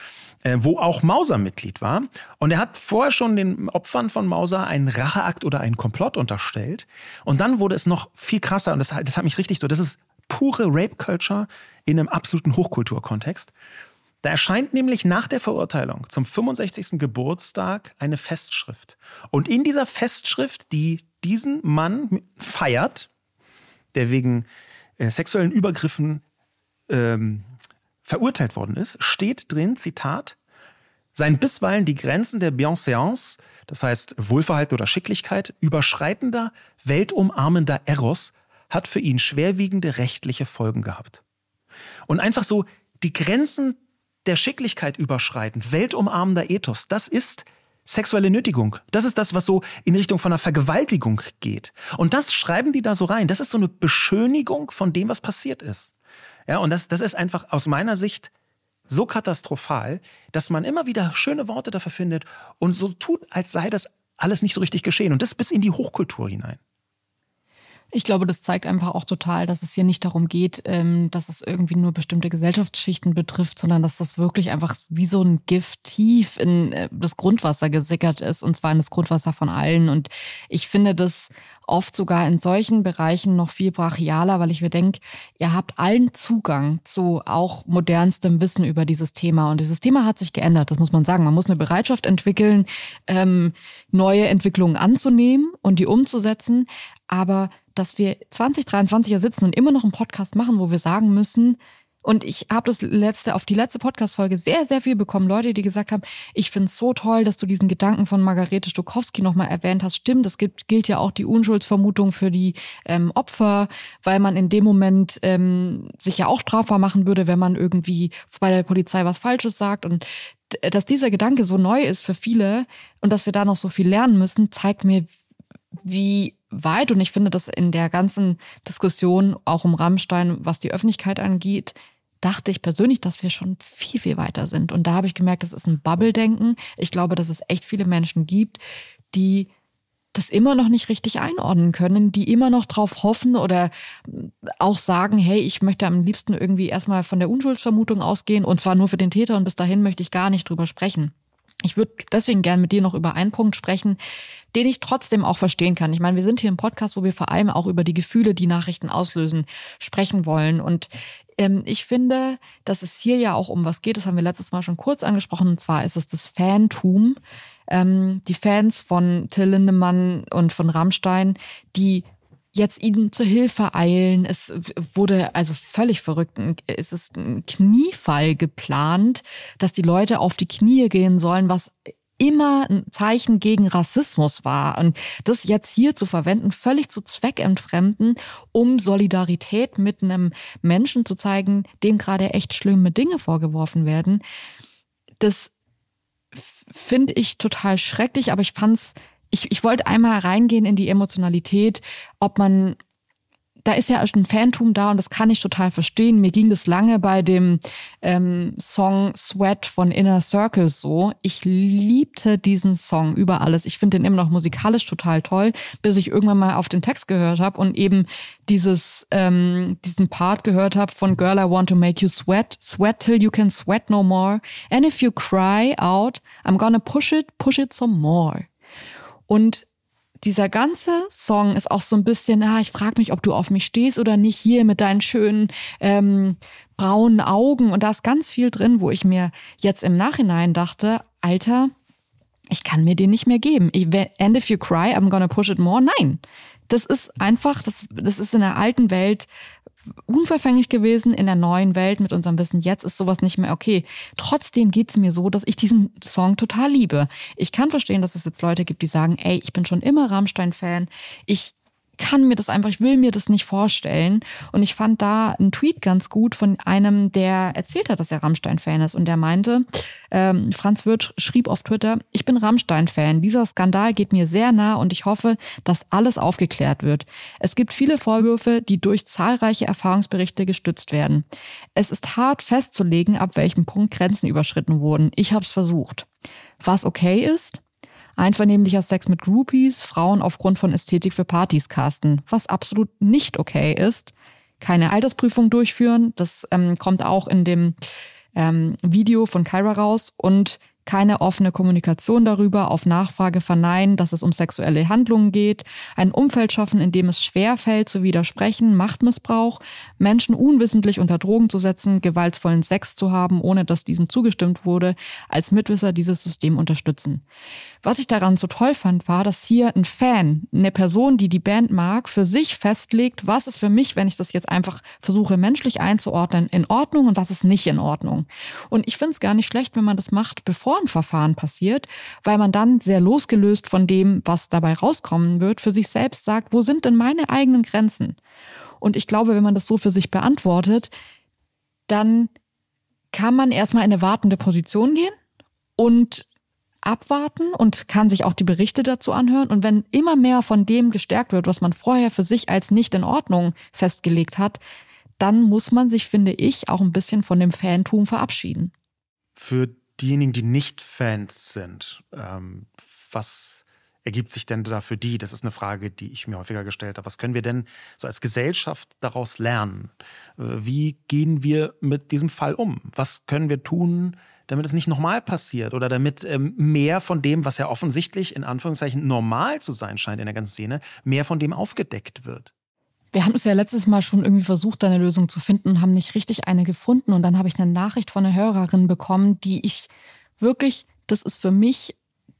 äh, wo auch Mauser Mitglied war. Und er hat vorher schon den Opfern von Mauser einen Racheakt oder einen Komplott unterstellt. Und dann wurde es noch viel krasser und das, das hat mich richtig so, das ist pure Rape Culture in einem absoluten Hochkulturkontext. Da erscheint nämlich nach der Verurteilung zum 65. Geburtstag eine Festschrift. Und in dieser Festschrift, die diesen Mann feiert, der wegen äh, sexuellen Übergriffen ähm, verurteilt worden ist, steht drin, Zitat, sein bisweilen die Grenzen der Bienséance, das heißt Wohlverhalten oder Schicklichkeit, überschreitender, weltumarmender Eros hat für ihn schwerwiegende rechtliche Folgen gehabt. Und einfach so die Grenzen der Schicklichkeit überschreitend, weltumarmender Ethos, das ist sexuelle Nötigung. Das ist das, was so in Richtung von einer Vergewaltigung geht. Und das schreiben die da so rein. Das ist so eine Beschönigung von dem, was passiert ist. Ja, und das, das ist einfach aus meiner Sicht so katastrophal, dass man immer wieder schöne Worte dafür findet und so tut, als sei das alles nicht so richtig geschehen. Und das bis in die Hochkultur hinein. Ich glaube, das zeigt einfach auch total, dass es hier nicht darum geht, ähm, dass es irgendwie nur bestimmte Gesellschaftsschichten betrifft, sondern dass das wirklich einfach wie so ein Gift tief in äh, das Grundwasser gesickert ist, und zwar in das Grundwasser von allen. Und ich finde das oft sogar in solchen Bereichen noch viel brachialer, weil ich mir denke, ihr habt allen Zugang zu auch modernstem Wissen über dieses Thema. Und dieses Thema hat sich geändert, das muss man sagen. Man muss eine Bereitschaft entwickeln, ähm, neue Entwicklungen anzunehmen und die umzusetzen. Aber dass wir 2023 hier sitzen und immer noch einen Podcast machen, wo wir sagen müssen, und ich habe das letzte, auf die letzte Podcast-Folge sehr, sehr viel bekommen. Leute, die gesagt haben, ich finde es so toll, dass du diesen Gedanken von Margarete Stokowski nochmal erwähnt hast. Stimmt, es gibt, gilt ja auch die Unschuldsvermutung für die ähm, Opfer, weil man in dem Moment ähm, sich ja auch strafbar machen würde, wenn man irgendwie bei der Polizei was Falsches sagt. Und dass dieser Gedanke so neu ist für viele und dass wir da noch so viel lernen müssen, zeigt mir, wie weit, und ich finde das in der ganzen Diskussion auch um Rammstein, was die Öffentlichkeit angeht, dachte ich persönlich, dass wir schon viel, viel weiter sind. Und da habe ich gemerkt, das ist ein Bubble-Denken. Ich glaube, dass es echt viele Menschen gibt, die das immer noch nicht richtig einordnen können, die immer noch drauf hoffen oder auch sagen, hey, ich möchte am liebsten irgendwie erstmal von der Unschuldsvermutung ausgehen und zwar nur für den Täter und bis dahin möchte ich gar nicht drüber sprechen. Ich würde deswegen gern mit dir noch über einen Punkt sprechen, den ich trotzdem auch verstehen kann. Ich meine, wir sind hier im Podcast, wo wir vor allem auch über die Gefühle, die Nachrichten auslösen, sprechen wollen. Und ähm, ich finde, dass es hier ja auch um was geht. Das haben wir letztes Mal schon kurz angesprochen. Und zwar ist es das Fantum. Ähm, die Fans von Till Lindemann und von Rammstein, die jetzt ihnen zur Hilfe eilen. Es wurde also völlig verrückt. Es ist ein Kniefall geplant, dass die Leute auf die Knie gehen sollen, was immer ein Zeichen gegen Rassismus war. Und das jetzt hier zu verwenden, völlig zu zweckentfremden, um Solidarität mit einem Menschen zu zeigen, dem gerade echt schlimme Dinge vorgeworfen werden, das finde ich total schrecklich, aber ich fand's ich, ich wollte einmal reingehen in die Emotionalität, ob man da ist ja ein Fantum da und das kann ich total verstehen. Mir ging das lange bei dem ähm, Song Sweat von Inner Circle so. Ich liebte diesen Song über alles. Ich finde den immer noch musikalisch total toll, bis ich irgendwann mal auf den Text gehört habe und eben dieses ähm, diesen Part gehört habe von Girl I Want to Make You Sweat, Sweat till you can sweat no more, and if you cry out, I'm gonna push it, push it some more. Und dieser ganze Song ist auch so ein bisschen, ah, ich frage mich, ob du auf mich stehst oder nicht hier mit deinen schönen ähm, braunen Augen. Und da ist ganz viel drin, wo ich mir jetzt im Nachhinein dachte, Alter, ich kann mir den nicht mehr geben. Ich, and if you cry, I'm gonna push it more. Nein, das ist einfach, das, das ist in der alten Welt unverfänglich gewesen in der neuen Welt mit unserem Wissen. Jetzt ist sowas nicht mehr okay. Trotzdem geht's mir so, dass ich diesen Song total liebe. Ich kann verstehen, dass es jetzt Leute gibt, die sagen, ey, ich bin schon immer Rammstein-Fan. Ich kann mir das einfach, ich will mir das nicht vorstellen. Und ich fand da einen Tweet ganz gut von einem, der erzählt hat, dass er Rammstein-Fan ist. Und der meinte, ähm, Franz Wirth schrieb auf Twitter, ich bin Rammstein-Fan. Dieser Skandal geht mir sehr nah und ich hoffe, dass alles aufgeklärt wird. Es gibt viele Vorwürfe, die durch zahlreiche Erfahrungsberichte gestützt werden. Es ist hart festzulegen, ab welchem Punkt Grenzen überschritten wurden. Ich habe es versucht. Was okay ist, einvernehmlicher Sex mit Groupies, Frauen aufgrund von Ästhetik für Partys casten, was absolut nicht okay ist. Keine Altersprüfung durchführen, das ähm, kommt auch in dem ähm, Video von Kyra raus und keine offene Kommunikation darüber, auf Nachfrage verneinen, dass es um sexuelle Handlungen geht, ein Umfeld schaffen, in dem es schwerfällt zu widersprechen, Machtmissbrauch, Menschen unwissentlich unter Drogen zu setzen, gewaltvollen Sex zu haben, ohne dass diesem zugestimmt wurde, als Mitwisser dieses System unterstützen. Was ich daran so toll fand, war, dass hier ein Fan, eine Person, die die Band mag, für sich festlegt, was ist für mich, wenn ich das jetzt einfach versuche menschlich einzuordnen, in Ordnung und was ist nicht in Ordnung. Und ich finde es gar nicht schlecht, wenn man das macht, bevor ein Verfahren passiert, weil man dann sehr losgelöst von dem, was dabei rauskommen wird, für sich selbst sagt, wo sind denn meine eigenen Grenzen? Und ich glaube, wenn man das so für sich beantwortet, dann kann man erstmal in eine wartende Position gehen und abwarten und kann sich auch die Berichte dazu anhören. Und wenn immer mehr von dem gestärkt wird, was man vorher für sich als nicht in Ordnung festgelegt hat, dann muss man sich, finde ich, auch ein bisschen von dem Fantum verabschieden. Für diejenigen, die nicht Fans sind, ähm, was ergibt sich denn da für die? Das ist eine Frage, die ich mir häufiger gestellt habe. Was können wir denn so als Gesellschaft daraus lernen? Äh, wie gehen wir mit diesem Fall um? Was können wir tun, damit es nicht nochmal passiert oder damit ähm, mehr von dem, was ja offensichtlich in Anführungszeichen normal zu sein scheint in der ganzen Szene, mehr von dem aufgedeckt wird. Wir haben es ja letztes Mal schon irgendwie versucht, eine Lösung zu finden und haben nicht richtig eine gefunden. Und dann habe ich eine Nachricht von einer Hörerin bekommen, die ich wirklich, das ist für mich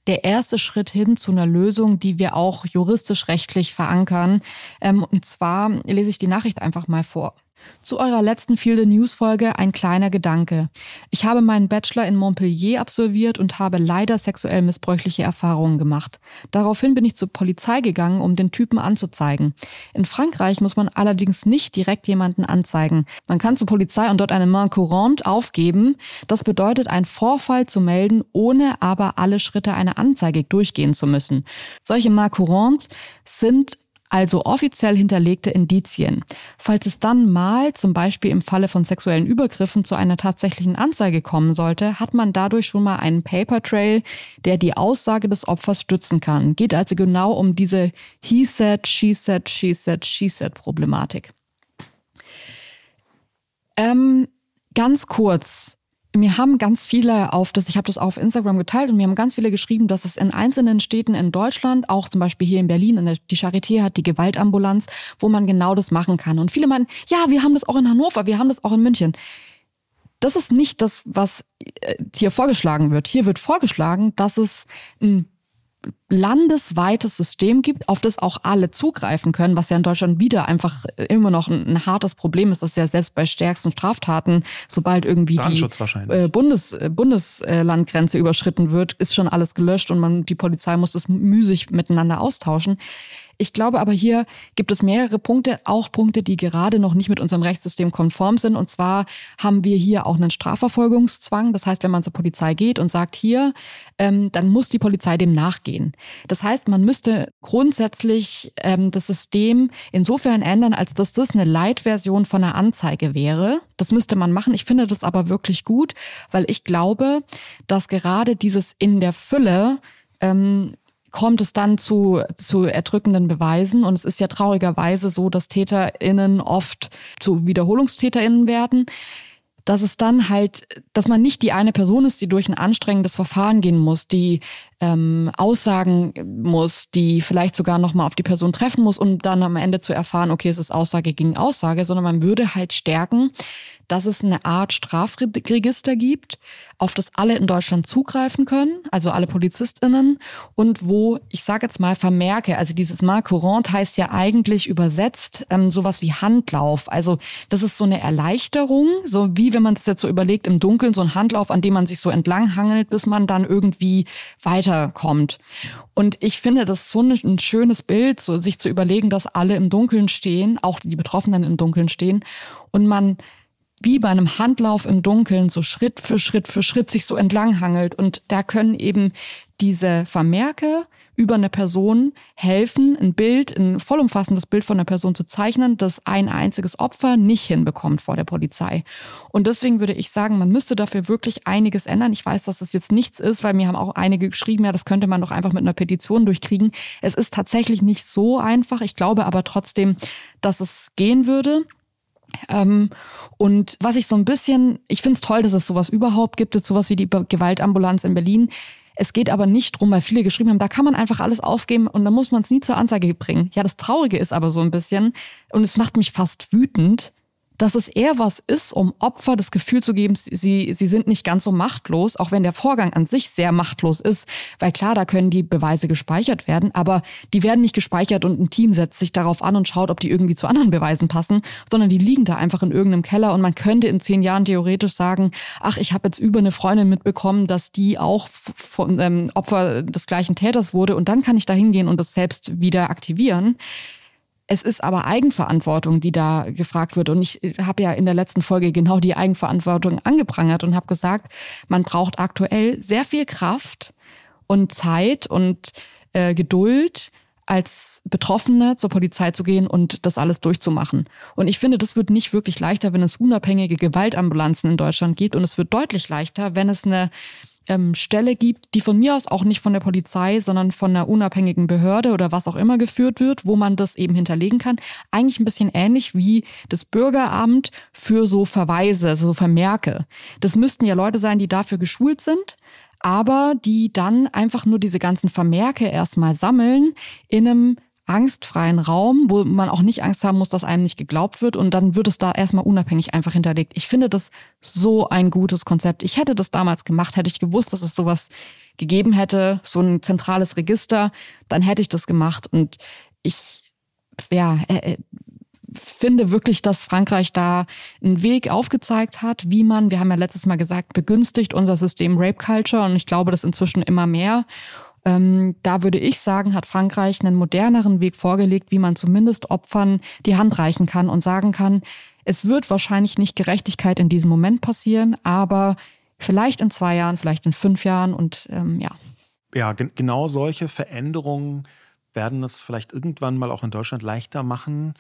der erste Schritt hin zu einer Lösung, die wir auch juristisch rechtlich verankern. Ähm, und zwar lese ich die Nachricht einfach mal vor. Zu eurer letzten the News Folge ein kleiner Gedanke. Ich habe meinen Bachelor in Montpellier absolviert und habe leider sexuell missbräuchliche Erfahrungen gemacht. Daraufhin bin ich zur Polizei gegangen, um den Typen anzuzeigen. In Frankreich muss man allerdings nicht direkt jemanden anzeigen. Man kann zur Polizei und dort eine main courante aufgeben. Das bedeutet, einen Vorfall zu melden, ohne aber alle Schritte einer Anzeige durchgehen zu müssen. Solche main courantes sind also offiziell hinterlegte Indizien. Falls es dann mal, zum Beispiel im Falle von sexuellen Übergriffen, zu einer tatsächlichen Anzeige kommen sollte, hat man dadurch schon mal einen Paper Trail, der die Aussage des Opfers stützen kann. Geht also genau um diese He said, she said, she said, she said Problematik. Ähm, ganz kurz mir haben ganz viele auf das, ich habe das auf Instagram geteilt und mir haben ganz viele geschrieben, dass es in einzelnen Städten in Deutschland, auch zum Beispiel hier in Berlin, in der, die Charité hat die Gewaltambulanz, wo man genau das machen kann. Und viele meinen, ja, wir haben das auch in Hannover, wir haben das auch in München. Das ist nicht das, was äh, hier vorgeschlagen wird. Hier wird vorgeschlagen, dass es ein landesweites System gibt, auf das auch alle zugreifen können, was ja in Deutschland wieder einfach immer noch ein, ein hartes Problem ist, dass ja selbst bei stärksten Straftaten, sobald irgendwie die äh, Bundes, äh, Bundeslandgrenze überschritten wird, ist schon alles gelöscht und man die Polizei muss das müßig miteinander austauschen. Ich glaube aber hier gibt es mehrere Punkte, auch Punkte, die gerade noch nicht mit unserem Rechtssystem konform sind. Und zwar haben wir hier auch einen Strafverfolgungszwang. Das heißt, wenn man zur Polizei geht und sagt hier, ähm, dann muss die Polizei dem nachgehen. Das heißt, man müsste grundsätzlich ähm, das System insofern ändern, als dass das eine Leitversion von einer Anzeige wäre. Das müsste man machen. Ich finde das aber wirklich gut, weil ich glaube, dass gerade dieses in der Fülle ähm, kommt es dann zu, zu erdrückenden Beweisen. Und es ist ja traurigerweise so, dass TäterInnen oft zu WiederholungstäterInnen werden dass es dann halt, dass man nicht die eine Person ist, die durch ein anstrengendes Verfahren gehen muss, die ähm, aussagen muss, die vielleicht sogar nochmal auf die Person treffen muss, um dann am Ende zu erfahren, okay, es ist Aussage gegen Aussage, sondern man würde halt stärken, dass es eine Art Strafregister gibt, auf das alle in Deutschland zugreifen können, also alle PolizistInnen, und wo, ich sage jetzt mal, Vermerke, also dieses Mal courant heißt ja eigentlich übersetzt ähm, sowas wie Handlauf. Also das ist so eine Erleichterung, so wie wenn man es jetzt so überlegt, im Dunkeln so ein Handlauf, an dem man sich so entlang hangelt, bis man dann irgendwie weiterkommt. Und ich finde das so ein schönes Bild, so sich zu überlegen, dass alle im Dunkeln stehen, auch die Betroffenen im Dunkeln stehen und man wie bei einem Handlauf im Dunkeln so Schritt für Schritt für Schritt sich so entlanghangelt. Und da können eben diese Vermerke über eine Person helfen, ein Bild, ein vollumfassendes Bild von einer Person zu zeichnen, das ein einziges Opfer nicht hinbekommt vor der Polizei. Und deswegen würde ich sagen, man müsste dafür wirklich einiges ändern. Ich weiß, dass das jetzt nichts ist, weil mir haben auch einige geschrieben, ja, das könnte man doch einfach mit einer Petition durchkriegen. Es ist tatsächlich nicht so einfach. Ich glaube aber trotzdem, dass es gehen würde. Ähm, und was ich so ein bisschen, ich finde es toll, dass es sowas überhaupt gibt, jetzt sowas wie die Gewaltambulanz in Berlin. Es geht aber nicht drum, weil viele geschrieben haben, da kann man einfach alles aufgeben und dann muss man es nie zur Anzeige bringen. Ja, das Traurige ist aber so ein bisschen, und es macht mich fast wütend, dass es eher was ist, um Opfer das Gefühl zu geben, sie, sie sind nicht ganz so machtlos, auch wenn der Vorgang an sich sehr machtlos ist. Weil klar, da können die Beweise gespeichert werden, aber die werden nicht gespeichert und ein Team setzt sich darauf an und schaut, ob die irgendwie zu anderen Beweisen passen, sondern die liegen da einfach in irgendeinem Keller und man könnte in zehn Jahren theoretisch sagen, ach, ich habe jetzt über eine Freundin mitbekommen, dass die auch von ähm, Opfer des gleichen Täters wurde und dann kann ich da hingehen und das selbst wieder aktivieren. Es ist aber Eigenverantwortung, die da gefragt wird. Und ich habe ja in der letzten Folge genau die Eigenverantwortung angeprangert und habe gesagt, man braucht aktuell sehr viel Kraft und Zeit und äh, Geduld, als Betroffene zur Polizei zu gehen und das alles durchzumachen. Und ich finde, das wird nicht wirklich leichter, wenn es unabhängige Gewaltambulanzen in Deutschland gibt. Und es wird deutlich leichter, wenn es eine ähm, Stelle gibt, die von mir aus auch nicht von der Polizei, sondern von einer unabhängigen Behörde oder was auch immer geführt wird, wo man das eben hinterlegen kann. Eigentlich ein bisschen ähnlich wie das Bürgeramt für so Verweise, so Vermerke. Das müssten ja Leute sein, die dafür geschult sind aber die dann einfach nur diese ganzen Vermerke erstmal sammeln in einem angstfreien Raum, wo man auch nicht Angst haben muss, dass einem nicht geglaubt wird und dann wird es da erstmal unabhängig einfach hinterlegt. Ich finde das so ein gutes Konzept. Ich hätte das damals gemacht, hätte ich gewusst, dass es sowas gegeben hätte, so ein zentrales Register, dann hätte ich das gemacht und ich, ja, äh, äh finde wirklich, dass Frankreich da einen Weg aufgezeigt hat, wie man, wir haben ja letztes Mal gesagt, begünstigt unser System Rape Culture und ich glaube, das inzwischen immer mehr. Ähm, da würde ich sagen, hat Frankreich einen moderneren Weg vorgelegt, wie man zumindest Opfern die Hand reichen kann und sagen kann, es wird wahrscheinlich nicht Gerechtigkeit in diesem Moment passieren, aber vielleicht in zwei Jahren, vielleicht in fünf Jahren und ähm, ja. Ja, genau solche Veränderungen werden es vielleicht irgendwann mal auch in Deutschland leichter machen,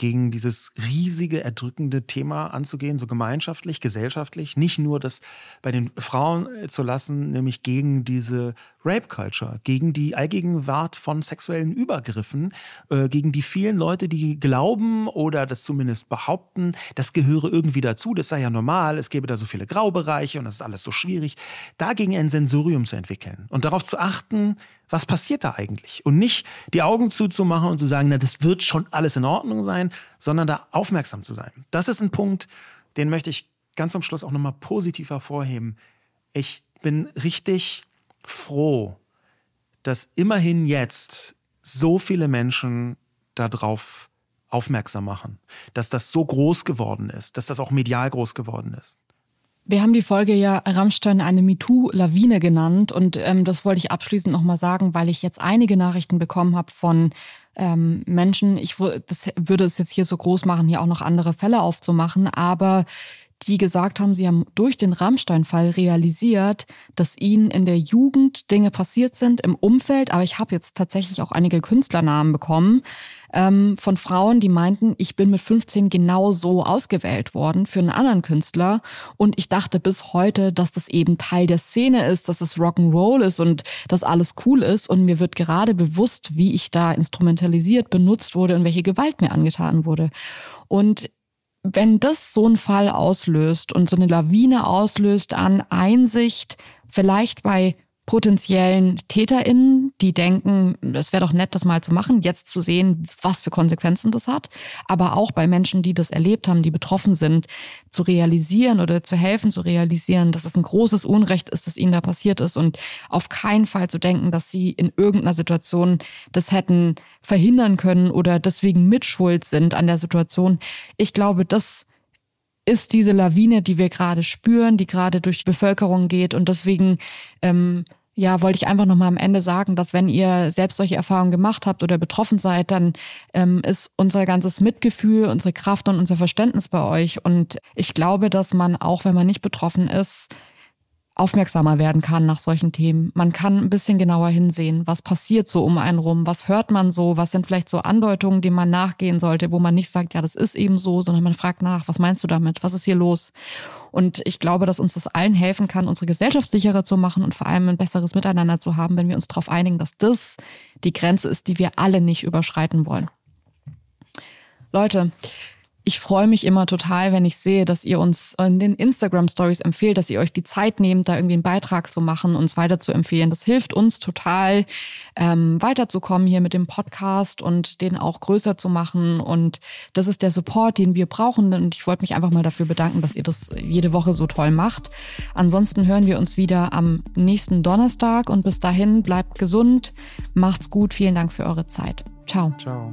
gegen dieses riesige, erdrückende Thema anzugehen, so gemeinschaftlich, gesellschaftlich, nicht nur das bei den Frauen zu lassen, nämlich gegen diese Rape Culture, gegen die Allgegenwart von sexuellen Übergriffen, äh, gegen die vielen Leute, die glauben oder das zumindest behaupten, das gehöre irgendwie dazu, das sei ja normal, es gäbe da so viele Graubereiche und das ist alles so schwierig, dagegen ein Sensorium zu entwickeln und darauf zu achten, was passiert da eigentlich? Und nicht die Augen zuzumachen und zu sagen, na, das wird schon alles in Ordnung sein, sondern da aufmerksam zu sein. Das ist ein Punkt, den möchte ich ganz zum Schluss auch nochmal positiv hervorheben. Ich bin richtig froh, dass immerhin jetzt so viele Menschen darauf aufmerksam machen, dass das so groß geworden ist, dass das auch medial groß geworden ist. Wir haben die Folge ja Rammstein eine MeToo-Lawine genannt und ähm, das wollte ich abschließend nochmal sagen, weil ich jetzt einige Nachrichten bekommen habe von ähm, Menschen, ich das würde es jetzt hier so groß machen, hier auch noch andere Fälle aufzumachen, aber die gesagt haben, sie haben durch den Rammstein-Fall realisiert, dass ihnen in der Jugend Dinge passiert sind im Umfeld. Aber ich habe jetzt tatsächlich auch einige Künstlernamen bekommen ähm, von Frauen, die meinten, ich bin mit 15 genau so ausgewählt worden für einen anderen Künstler. Und ich dachte bis heute, dass das eben Teil der Szene ist, dass es Rock'n'Roll ist und dass alles cool ist. Und mir wird gerade bewusst, wie ich da instrumentalisiert benutzt wurde und welche Gewalt mir angetan wurde. Und wenn das so einen Fall auslöst und so eine Lawine auslöst an Einsicht, vielleicht bei potenziellen TäterInnen, die denken, es wäre doch nett, das mal zu machen, jetzt zu sehen, was für Konsequenzen das hat, aber auch bei Menschen, die das erlebt haben, die betroffen sind, zu realisieren oder zu helfen, zu realisieren, dass es ein großes Unrecht ist, das ihnen da passiert ist und auf keinen Fall zu denken, dass sie in irgendeiner Situation das hätten verhindern können oder deswegen mitschuld sind an der Situation. Ich glaube, das ist diese Lawine, die wir gerade spüren, die gerade durch die Bevölkerung geht und deswegen ähm, ja, wollte ich einfach nochmal am Ende sagen, dass wenn ihr selbst solche Erfahrungen gemacht habt oder betroffen seid, dann ähm, ist unser ganzes Mitgefühl, unsere Kraft und unser Verständnis bei euch. Und ich glaube, dass man auch, wenn man nicht betroffen ist, aufmerksamer werden kann nach solchen Themen. Man kann ein bisschen genauer hinsehen, was passiert so um einen rum, was hört man so, was sind vielleicht so Andeutungen, denen man nachgehen sollte, wo man nicht sagt, ja, das ist eben so, sondern man fragt nach, was meinst du damit, was ist hier los? Und ich glaube, dass uns das allen helfen kann, unsere Gesellschaft sicherer zu machen und vor allem ein besseres Miteinander zu haben, wenn wir uns darauf einigen, dass das die Grenze ist, die wir alle nicht überschreiten wollen. Leute, ich freue mich immer total, wenn ich sehe, dass ihr uns in den Instagram Stories empfehlt, dass ihr euch die Zeit nehmt, da irgendwie einen Beitrag zu machen, uns weiter zu empfehlen. Das hilft uns total, ähm, weiterzukommen hier mit dem Podcast und den auch größer zu machen. Und das ist der Support, den wir brauchen. Und ich wollte mich einfach mal dafür bedanken, dass ihr das jede Woche so toll macht. Ansonsten hören wir uns wieder am nächsten Donnerstag und bis dahin bleibt gesund, macht's gut. Vielen Dank für eure Zeit. Ciao. Ciao.